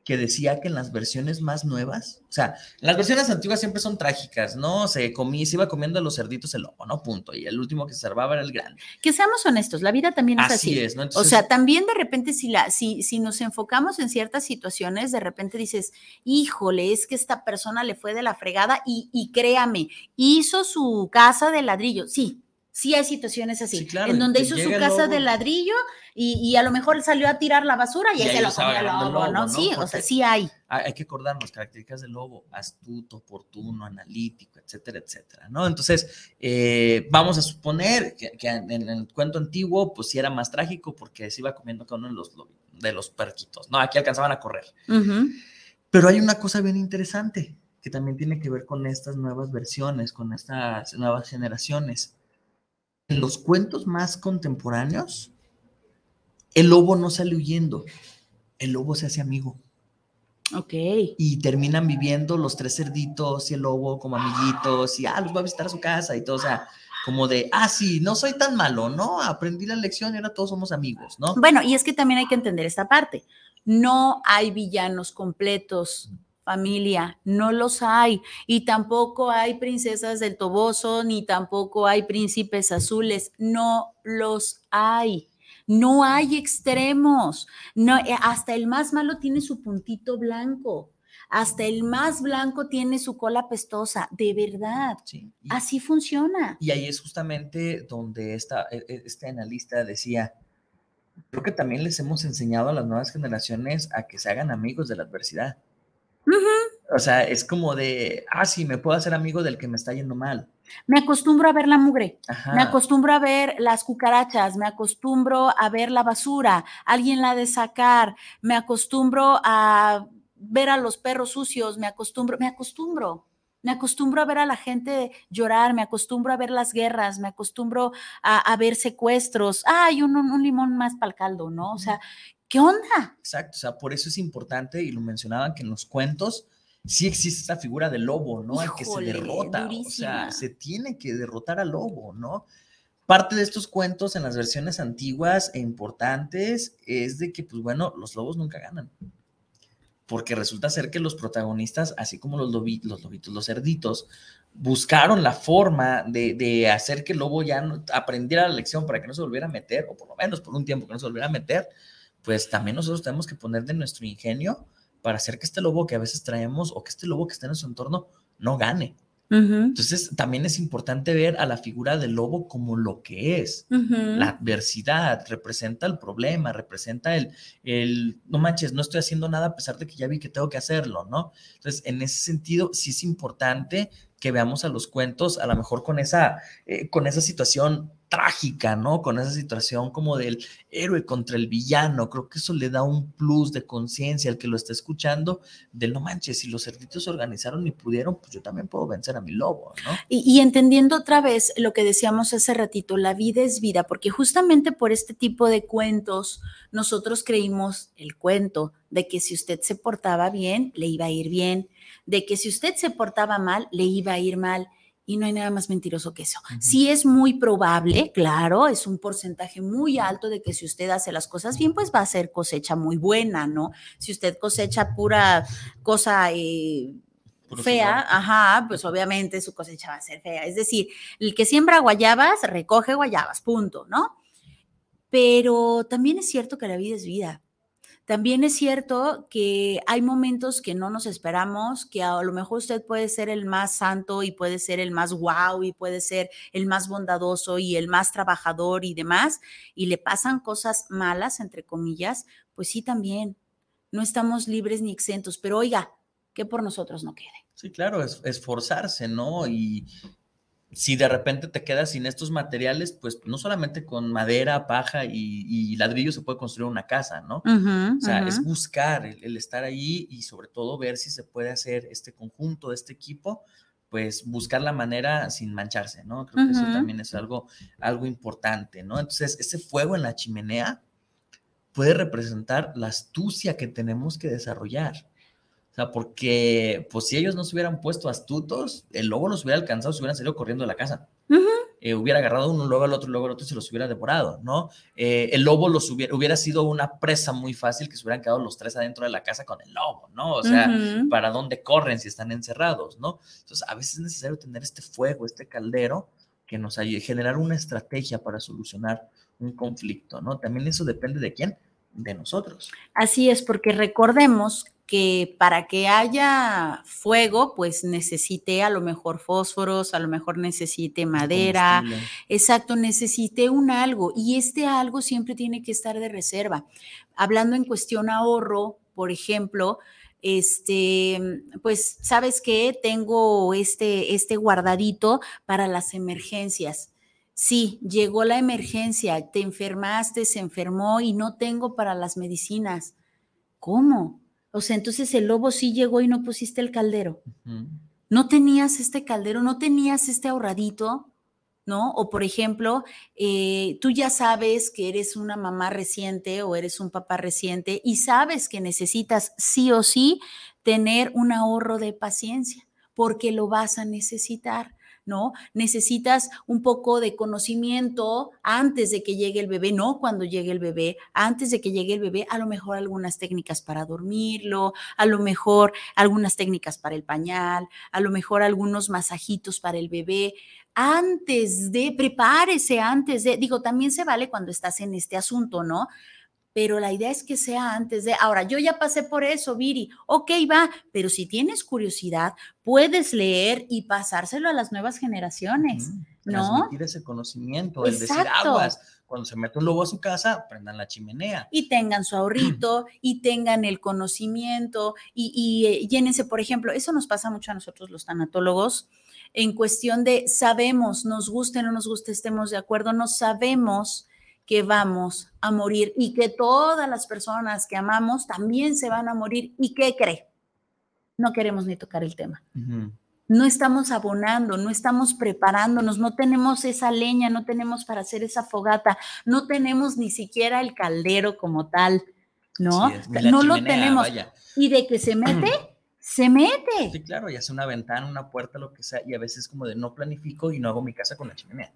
S3: que decía que en las versiones más nuevas, o sea, las versiones antiguas siempre son trágicas, ¿no? Se comía, se iba comiendo a los cerditos el lobo, ¿no? Punto. Y el último que se salvaba era el grande.
S4: Que seamos honestos, la vida también es así.
S3: Así es, ¿no?
S4: O sea, también de repente si, la, si, si nos enfocamos en ciertas situaciones, de repente dices, híjole, es que esta persona le fue de la fregada y, y créame, hizo su casa de ladrillo. Sí, sí hay situaciones así,
S3: Sí, claro,
S4: en donde hizo su casa de ladrillo y, y a lo mejor salió a tirar la basura y,
S3: Y
S4: ahí se
S3: lo
S4: comió el lobo,
S3: lobo,
S4: ¿no? Sí, o sea,
S3: Porque-
S4: sí hay.
S3: hay que acordarnos, características del lobo, astuto, oportuno, analítico, etcétera, etcétera, ¿no? Entonces, eh, vamos a suponer que, que en, el cuento antiguo, pues sí era más trágico porque se iba comiendo con uno de los, lo- de los perquitos, ¿no? Aquí alcanzaban a correr.
S4: Ujú.
S3: Pero hay una cosa bien interesante que también tiene que ver con estas nuevas versiones, con estas nuevas generaciones. En los cuentos más contemporáneos, el lobo no sale huyendo, el lobo se hace amigo.
S4: Ok.
S3: Y terminan viviendo los tres cerditos y el lobo como amiguitos y, ah, los va a visitar a su casa y todo, o sea, como de, ah, sí, no soy tan malo, ¿no? Aprendí la lección y ahora todos somos amigos, ¿no?
S4: Bueno, y es que también hay que entender esta parte. No hay villanos completos, familia, no los hay. Y tampoco hay princesas del Toboso, ni tampoco hay príncipes azules, no los hay. No hay extremos. No, eh, hasta el más malo tiene su puntito blanco. Hasta el más blanco tiene su cola pestosa, de verdad.
S3: Sí. Y,
S4: Así funciona.
S3: y ahí es justamente donde esta, e- e- este analista decía, creo que también les hemos enseñado a las nuevas generaciones a que se hagan amigos de la adversidad. O sea, es como de, ah, sí, me puedo hacer amigo del que me está yendo mal.
S4: Me acostumbro a ver la mugre.
S3: Ajá.
S4: Me acostumbro a ver las cucarachas, me acostumbro a ver la basura, alguien la ha de sacar, me acostumbro a ver a los perros sucios, me acostumbro, me acostumbro. Me acostumbro a ver a la gente llorar, me acostumbro a ver las guerras, me acostumbro a, a ver secuestros. Ay, un, un- un limón más para el caldo, ¿no? O sea, ¿qué onda?
S3: Exacto, o sea, por eso es importante, y lo mencionaban, que en los cuentos sí existe esta figura del lobo, ¿no? El que se derrota, o sea, se tiene que derrotar al lobo, ¿no? Parte de estos cuentos en las versiones antiguas e importantes es de que, pues bueno, los lobos nunca ganan. Porque resulta ser que los protagonistas, así como los, lobi- los lobitos, los cerditos, buscaron la forma de, de hacer que el lobo ya no- aprendiera la lección para que no se volviera a meter, o por lo menos por un tiempo que no se volviera a meter, pues también nosotros tenemos que poner de nuestro ingenio para hacer que este lobo que a veces traemos o que este lobo que está en su entorno no gane. Entonces, también es importante ver a la figura del lobo como lo que es. La adversidad representa el problema, representa el, el, no manches, no estoy haciendo nada a pesar de que ya vi que tengo que hacerlo, ¿no? Entonces, en ese sentido, sí es importante que veamos a los cuentos, a lo mejor con esa, eh, con esa situación trágica, ¿no? Con esa situación como del héroe contra el villano. Creo que eso le da un plus de conciencia al que lo está escuchando, del no manches, si los cerditos se organizaron y pudieron, pues yo también puedo vencer a mi lobo, ¿no?
S4: Y, y entendiendo otra vez lo que decíamos hace ratito, la vida es vida, porque justamente por este tipo de cuentos nosotros creímos el cuento de que si usted se portaba bien, le iba a ir bien, de que si usted se portaba mal, le iba a ir mal. Y no hay nada más mentiroso que eso. Sí es muy probable, claro, es un porcentaje muy alto de que si usted hace las cosas bien, pues va a ser cosecha muy buena, ¿no? Si usted cosecha pura cosa eh, fea, ajá, pues obviamente su cosecha va a ser fea. Es decir, el que siembra guayabas, recoge guayabas, punto, ¿no? Pero también es cierto que la vida es vida. También es cierto que hay momentos que no nos esperamos, que a lo mejor usted puede ser el más santo y puede ser el más guau y puede ser el más bondadoso y el más trabajador y demás, y le pasan cosas malas, entre comillas, pues sí también. No estamos libres ni exentos, pero oiga, que por nosotros no quede.
S3: Sí, claro, es esforzarse, ¿no? Y si de repente te quedas sin estos materiales, pues no solamente con madera, paja y, y ladrillo se puede construir una casa, ¿no? O sea, es buscar el, el estar ahí y sobre todo ver si se puede hacer este conjunto, este equipo, pues buscar la manera sin mancharse, ¿no? Creo que eso también es algo, algo importante, ¿no? Entonces, ese fuego en la chimenea puede representar la astucia que tenemos que desarrollar. O sea, porque, pues si ellos no se hubieran puesto astutos, el lobo los hubiera alcanzado, se hubieran salido corriendo de la casa. Eh, hubiera agarrado uno, luego al otro, luego al otro y se los hubiera devorado, ¿no? Eh, el lobo los hubiera, hubiera sido una presa muy fácil que se hubieran quedado los tres adentro de la casa con el lobo, ¿no? O sea. ¿para dónde corren si están encerrados, no? Entonces, a veces es necesario tener este fuego, este caldero que nos ayude, generar una estrategia para solucionar un conflicto, ¿no? También eso depende de quién, de nosotros.
S4: Así es, porque recordemos que para que haya fuego, pues necesite a lo mejor fósforos, a lo mejor necesite madera, exacto, necesite un algo y este algo siempre tiene que estar de reserva. Hablando en cuestión ahorro, por ejemplo, este, pues, ¿sabes qué? Tengo este, este guardadito para las emergencias. Sí, llegó la emergencia, te enfermaste, se enfermó y no tengo para las medicinas. ¿Cómo? O sea, entonces el lobo sí llegó y no pusiste el caldero. No tenías este caldero, no tenías este ahorradito, ¿no? O por ejemplo, eh, tú ya sabes que eres una mamá reciente o eres un papá reciente y sabes que necesitas sí o sí tener un ahorro de paciencia porque lo vas a necesitar. ¿No? Necesitas un poco de conocimiento antes de que llegue el bebé, no cuando llegue el bebé, antes de que llegue el bebé, a lo mejor algunas técnicas para dormirlo, a lo mejor algunas técnicas para el pañal, a lo mejor algunos masajitos para el bebé. Antes de, prepárese antes de, digo, también se vale cuando estás en este asunto, ¿no? Pero la idea es que sea antes de, ahora, yo ya pasé por eso, Viri, ok, va, pero si tienes curiosidad, puedes leer y pasárselo a las nuevas generaciones, ¿no?
S3: Transmitir ese conocimiento, el decir aguas, cuando se mete un lobo a su casa, prendan la chimenea.
S4: Y tengan su ahorrito, y tengan el conocimiento, y, y eh, llénense, por ejemplo, eso nos pasa mucho a nosotros los tanatólogos, en cuestión de sabemos, nos guste o no nos guste, estemos de acuerdo, no sabemos que vamos a morir y que todas las personas que amamos también se van a morir. ¿Y qué cree? No queremos ni tocar el tema. No estamos abonando, no estamos preparándonos, no tenemos esa leña, no tenemos para hacer esa fogata, no tenemos ni siquiera el caldero como tal, ¿no? no lo tenemos. Y de que se mete, se mete.
S3: Sí, claro, ya sea una ventana, una puerta, lo que sea, y a veces como de no planifico y no hago mi casa con la chimenea.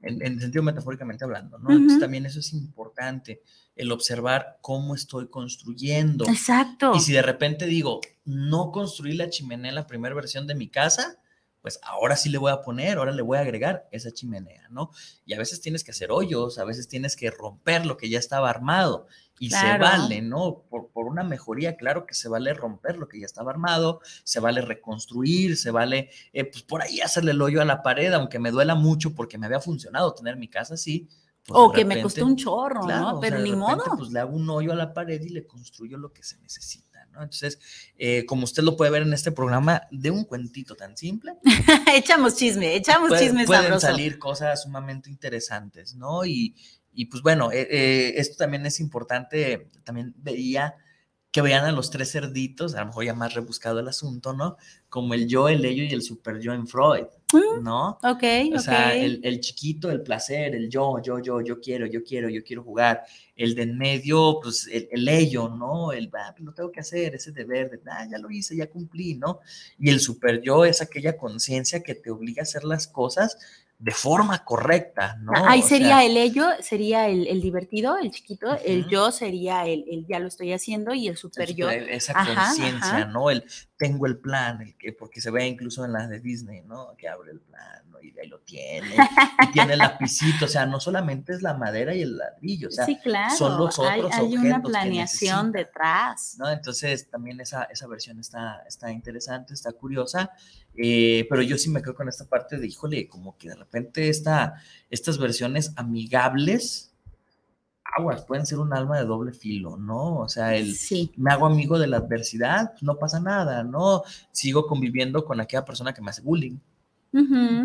S3: En, en, sentido metafóricamente hablando, ¿no? Entonces también eso es importante, el observar cómo estoy construyendo.
S4: Exacto.
S3: Y si de repente digo, no construí la chimenea en la primera versión de mi casa, pues ahora sí le voy a poner, ahora le voy a agregar esa chimenea, ¿no? Y a veces tienes que hacer hoyos, a veces tienes que romper lo que ya estaba armado y se vale, ¿no? Por, por, una mejoría, claro que se vale romper lo que ya estaba armado, se vale reconstruir, se vale, eh, pues por ahí hacerle el hoyo a la pared, aunque me duela mucho porque me había funcionado tener mi casa así.
S4: Pues o que me costó un chorro, ¿no? Pero ni modo.
S3: Pues le hago un hoyo a la pared y le construyo lo que se necesita, ¿no? Entonces, eh, como usted lo puede ver en este programa, de un cuentito tan simple.
S4: echamos chisme, echamos chisme
S3: Pueden salir cosas sumamente interesantes, ¿no? Y, y pues bueno, eh, eh, esto también es importante, también veía que veían a los tres cerditos, a lo mejor ya más rebuscado el asunto, ¿no? Como el yo, el ello y el super yo en Freud, mm, ¿no?
S4: Ok,
S3: O sea, el, el, chiquito, el placer, el yo, yo, yo, yo quiero, yo quiero, yo quiero jugar. El de en medio, pues el, el ello, ¿no? El, ah, lo tengo que hacer, ese deber, de, ah, ya lo hice, ya cumplí, ¿no? Y el super yo es aquella conciencia que te obliga a hacer las cosas de forma correcta, ¿no?
S4: Ahí sería el ello, sería el, divertido, el chiquito, el yo sería el, ya lo estoy haciendo y el super yo.
S3: Esa conciencia, ¿no? El tengo el plan, el que, porque se ve incluso en las de Disney, ¿no? Que abre el plan, ¿no? Y ahí lo tiene, y tiene el lapicito, o sea, no solamente es la madera y el ladrillo, o sea,
S4: sí, claro.
S3: son los otros
S4: hay, hay una planeación detrás.
S3: ¿no? Entonces, también esa, esa versión está, está interesante, está curiosa, eh, pero yo sí me quedo con esta parte de, híjole, como que de repente esta, estas versiones amigables, aguas, pueden ser un alma de doble filo, ¿no? O sea, el me hago amigo de la adversidad, pues no pasa nada, ¿no? Sigo conviviendo con aquella persona que me hace bullying,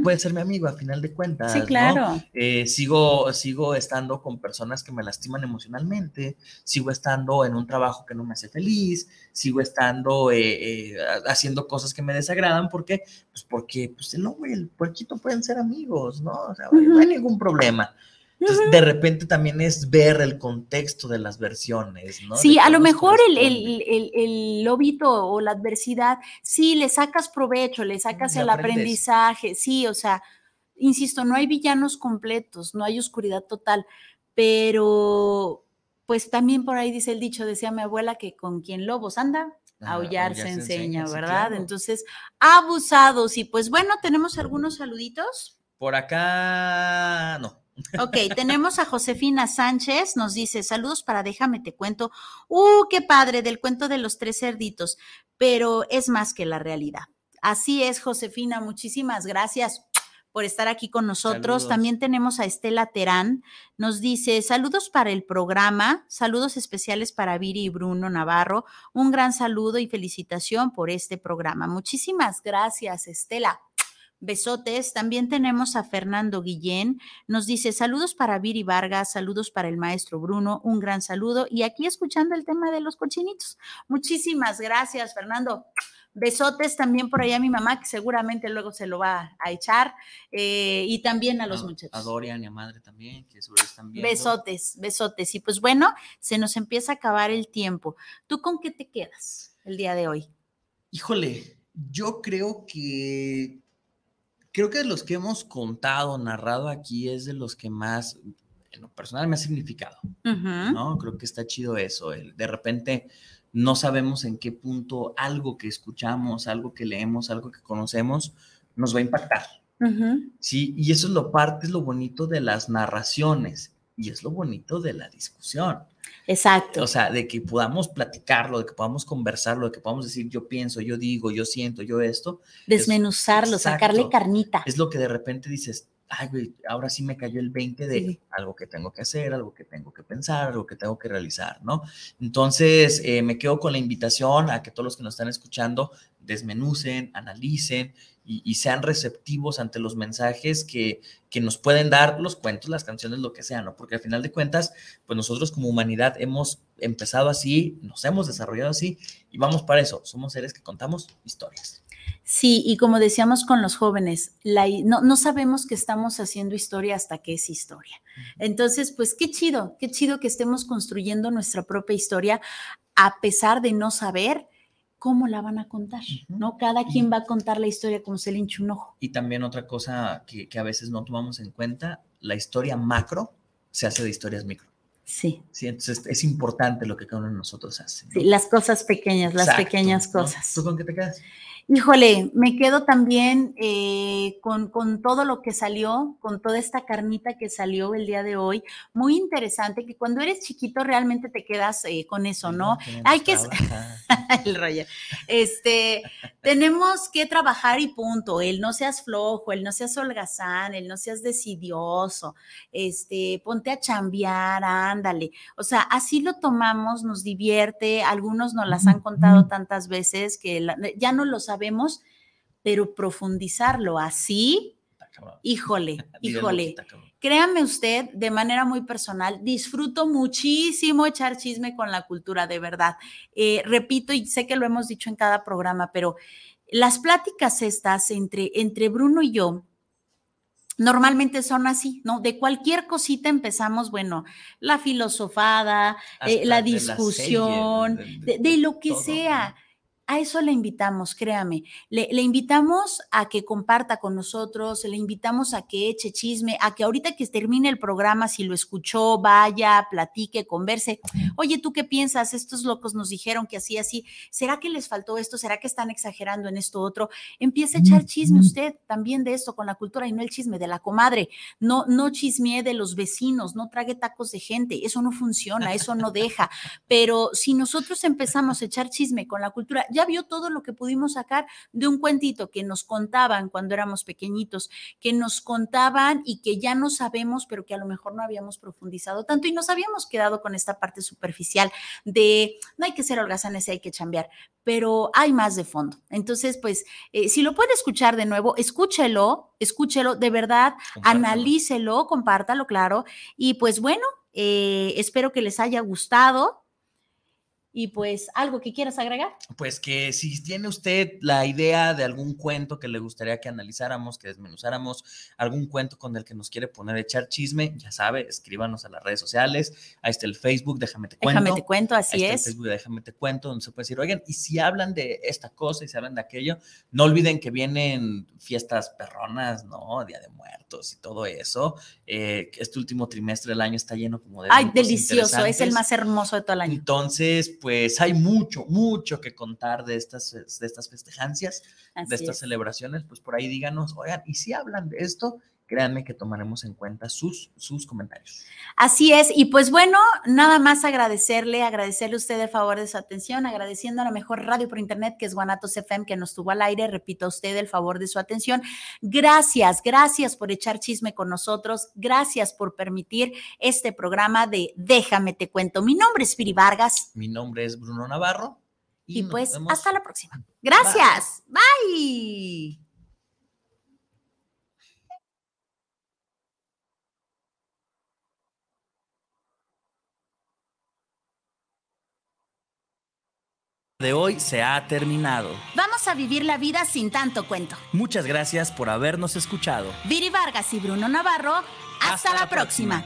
S3: Puede ser mi amigo a final de cuentas.
S4: Sí, claro.
S3: Eh, sigo, sigo estando con personas que me lastiman emocionalmente, sigo estando en un trabajo que no me hace feliz, sigo estando eh, eh, haciendo cosas que me desagradan. ¿Por qué? Pues porque pues, el hombre y el puerquito pueden ser amigos, ¿no? O sea, no hay ningún problema. Entonces, de repente también es ver el contexto de las versiones, ¿no?
S4: Sí, a lo mejor el, el, el, lobito o la adversidad, sí, le sacas provecho, le sacas el aprendizaje, sí, o sea, insisto, no hay villanos completos, no hay oscuridad total, pero pues también por ahí dice el dicho, decía mi abuela, que con quien lobos anda, aullar, se, enseña, ¿verdad? Entonces, abusados. Y pues bueno, tenemos algunos saluditos.
S3: Por acá, no.
S4: Ok, tenemos a Josefina Sánchez, nos dice, saludos para déjame te cuento. Uh, qué padre, del cuento de los tres cerditos, pero es más que la realidad. Así es, Josefina, muchísimas gracias por estar aquí con nosotros. También tenemos a Estela Terán, nos dice, saludos para el programa, saludos especiales para Viri y Bruno Navarro, un gran saludo y felicitación por este programa. Muchísimas gracias, Estela. Besotes. También tenemos a Fernando Guillén. Nos dice saludos para Viri Vargas, saludos para el maestro Bruno, un gran saludo. Y aquí escuchando el tema de los cochinitos. Muchísimas gracias, Fernando. Besotes también por allá a mi mamá, que seguramente luego se lo va a echar. eh, y también a los
S3: A-
S4: muchachos.
S3: A Dorian y a madre también, que seguro están viendo.
S4: Besotes, besotes. Y pues bueno, se nos empieza a acabar el tiempo. ¿Tú con qué te quedas el día de hoy?
S3: Híjole, yo creo que creo que de los que hemos contado, narrado aquí es de los que más en lo personal me ha significado. ¿no? Creo que está chido eso, el de repente no sabemos en qué punto algo que escuchamos, algo que leemos, algo que conocemos nos va a impactar. Sí, y eso es lo parte, es lo bonito de las narraciones y es lo bonito de la discusión.
S4: Exacto.
S3: O sea, de que podamos platicarlo, de que podamos conversarlo, de que podamos decir yo pienso, yo digo, yo siento, yo esto,
S4: Desmenuzarlo, sacarle carnita.
S3: es lo que de repente dices, ay, güey, ahora sí me cayó el 20 de
S4: Sí.
S3: algo que tengo que hacer, algo que tengo que pensar, algo que tengo que realizar, ¿no? Entonces, eh, me quedo con la invitación a que todos los que nos están escuchando desmenucen, analicen y, y sean receptivos ante los mensajes que, que nos pueden dar los cuentos, las canciones, lo que sea, ¿no? Porque al final de cuentas, pues nosotros como humanidad hemos empezado así, nos hemos desarrollado así y vamos para eso, somos seres que contamos historias.
S4: Sí, y como decíamos con los jóvenes, la no, no sabemos que estamos haciendo historia hasta que es historia. Entonces, pues qué chido, qué chido que estemos construyendo nuestra propia historia a pesar de no saber cómo la van a contar. ¿no? Cada quien va a contar la historia como se le hincha un ojo.
S3: Y también otra cosa que, que a veces no tomamos en cuenta, la historia macro se hace de historias micro.
S4: Sí,
S3: ¿sí? Entonces es importante lo que cada uno de nosotros hace. ¿no?
S4: sí, las cosas pequeñas, las
S3: Exacto,
S4: pequeñas
S3: ¿no?
S4: cosas.
S3: ¿Tú con qué te quedas?
S4: Híjole, me quedo también eh, con, con todo lo que salió, con toda esta carnita que salió el día de hoy. Muy interesante que cuando eres chiquito realmente te quedas eh, con eso, ¿no? Hay que- el rollo. Este, tenemos que trabajar y punto. El no seas flojo, el no seas holgazán, el no seas decidioso. Este, ponte a chambear, ándale. O sea, así lo tomamos, nos divierte. Algunos nos las han contado tantas veces que la- ya no lo sabemos, pero profundizarlo así, híjole, híjole. Créame usted, de manera muy personal, disfruto muchísimo echar chisme con la cultura, de verdad. Eh, repito, y sé que lo hemos dicho en cada programa, pero las pláticas estas entre, entre Bruno y yo, normalmente son así, ¿no? De cualquier cosita empezamos, bueno, la filosofada, eh, la discusión, de, de lo que sea. A eso le invitamos, créame. Le, le, invitamos a que comparta con nosotros, le invitamos a que eche chisme, a que ahorita que termine el programa, si lo escuchó, vaya, platique, converse. Oye, ¿tú qué piensas? Estos locos nos dijeron que así, así. ¿Será que les faltó esto? ¿Será que están exagerando en esto otro? Empieza a echar chisme usted también de esto con la cultura y no el chisme de la comadre. No, no chismee de los vecinos, no trague tacos de gente. Eso no funciona, eso no deja. Pero si nosotros empezamos a echar chisme con la cultura, ya vio todo lo que pudimos sacar de un cuentito que nos contaban cuando éramos pequeñitos, que nos contaban y que ya no sabemos, pero que a lo mejor no habíamos profundizado tanto y nos habíamos quedado con esta parte superficial de no hay que ser holgazanes, hay que chambear, pero hay más de fondo. Entonces, pues, eh, si lo puede escuchar de nuevo, escúchelo, escúchelo, de verdad, analícelo, compártalo, claro. Y pues bueno, eh, espero que les haya gustado. Y pues, ¿algo que quieras agregar?
S3: Pues que si tiene usted la idea de algún cuento que le gustaría que analizáramos, que desmenuzáramos, algún cuento con el que nos quiere poner a echar chisme, ya sabe, escríbanos a las redes sociales. Ahí está el Facebook, déjame te cuento.
S4: Déjame te cuento, así
S3: Ahí está
S4: es.
S3: El Facebook, déjame te cuento, donde se puede decir, oigan, y si hablan de esta cosa y si hablan de aquello, no olviden que vienen fiestas perronas, ¿no? Día de Muertos y todo eso. Eh, este último trimestre del año está lleno como de.
S4: Ay, delicioso, es el más hermoso de todo el año.
S3: Entonces, pues hay mucho, mucho que contar de estas, de estas festejancias,
S4: Así
S3: de estas
S4: es.
S3: celebraciones, pues por ahí díganos, oigan, y si hablan de esto, créanme que tomaremos en cuenta sus, sus comentarios.
S4: Así es, y pues bueno, nada más agradecerle, agradecerle a usted el favor de su atención, agradeciendo a la mejor radio por internet que es Guanatos FM que nos tuvo al aire, repito a usted el favor de su atención. Gracias, gracias por echar chisme con nosotros, gracias por permitir este programa de Déjame te cuento. Mi nombre es Piri Vargas.
S3: Mi nombre es Bruno Navarro.
S4: Y, y pues hasta la próxima. Gracias. Bye. Bye.
S3: De hoy se ha terminado.
S4: Vamos a vivir la vida sin tanto cuento.
S3: Muchas gracias por habernos escuchado.
S4: Viri Vargas y Bruno Navarro, hasta, la, próxima.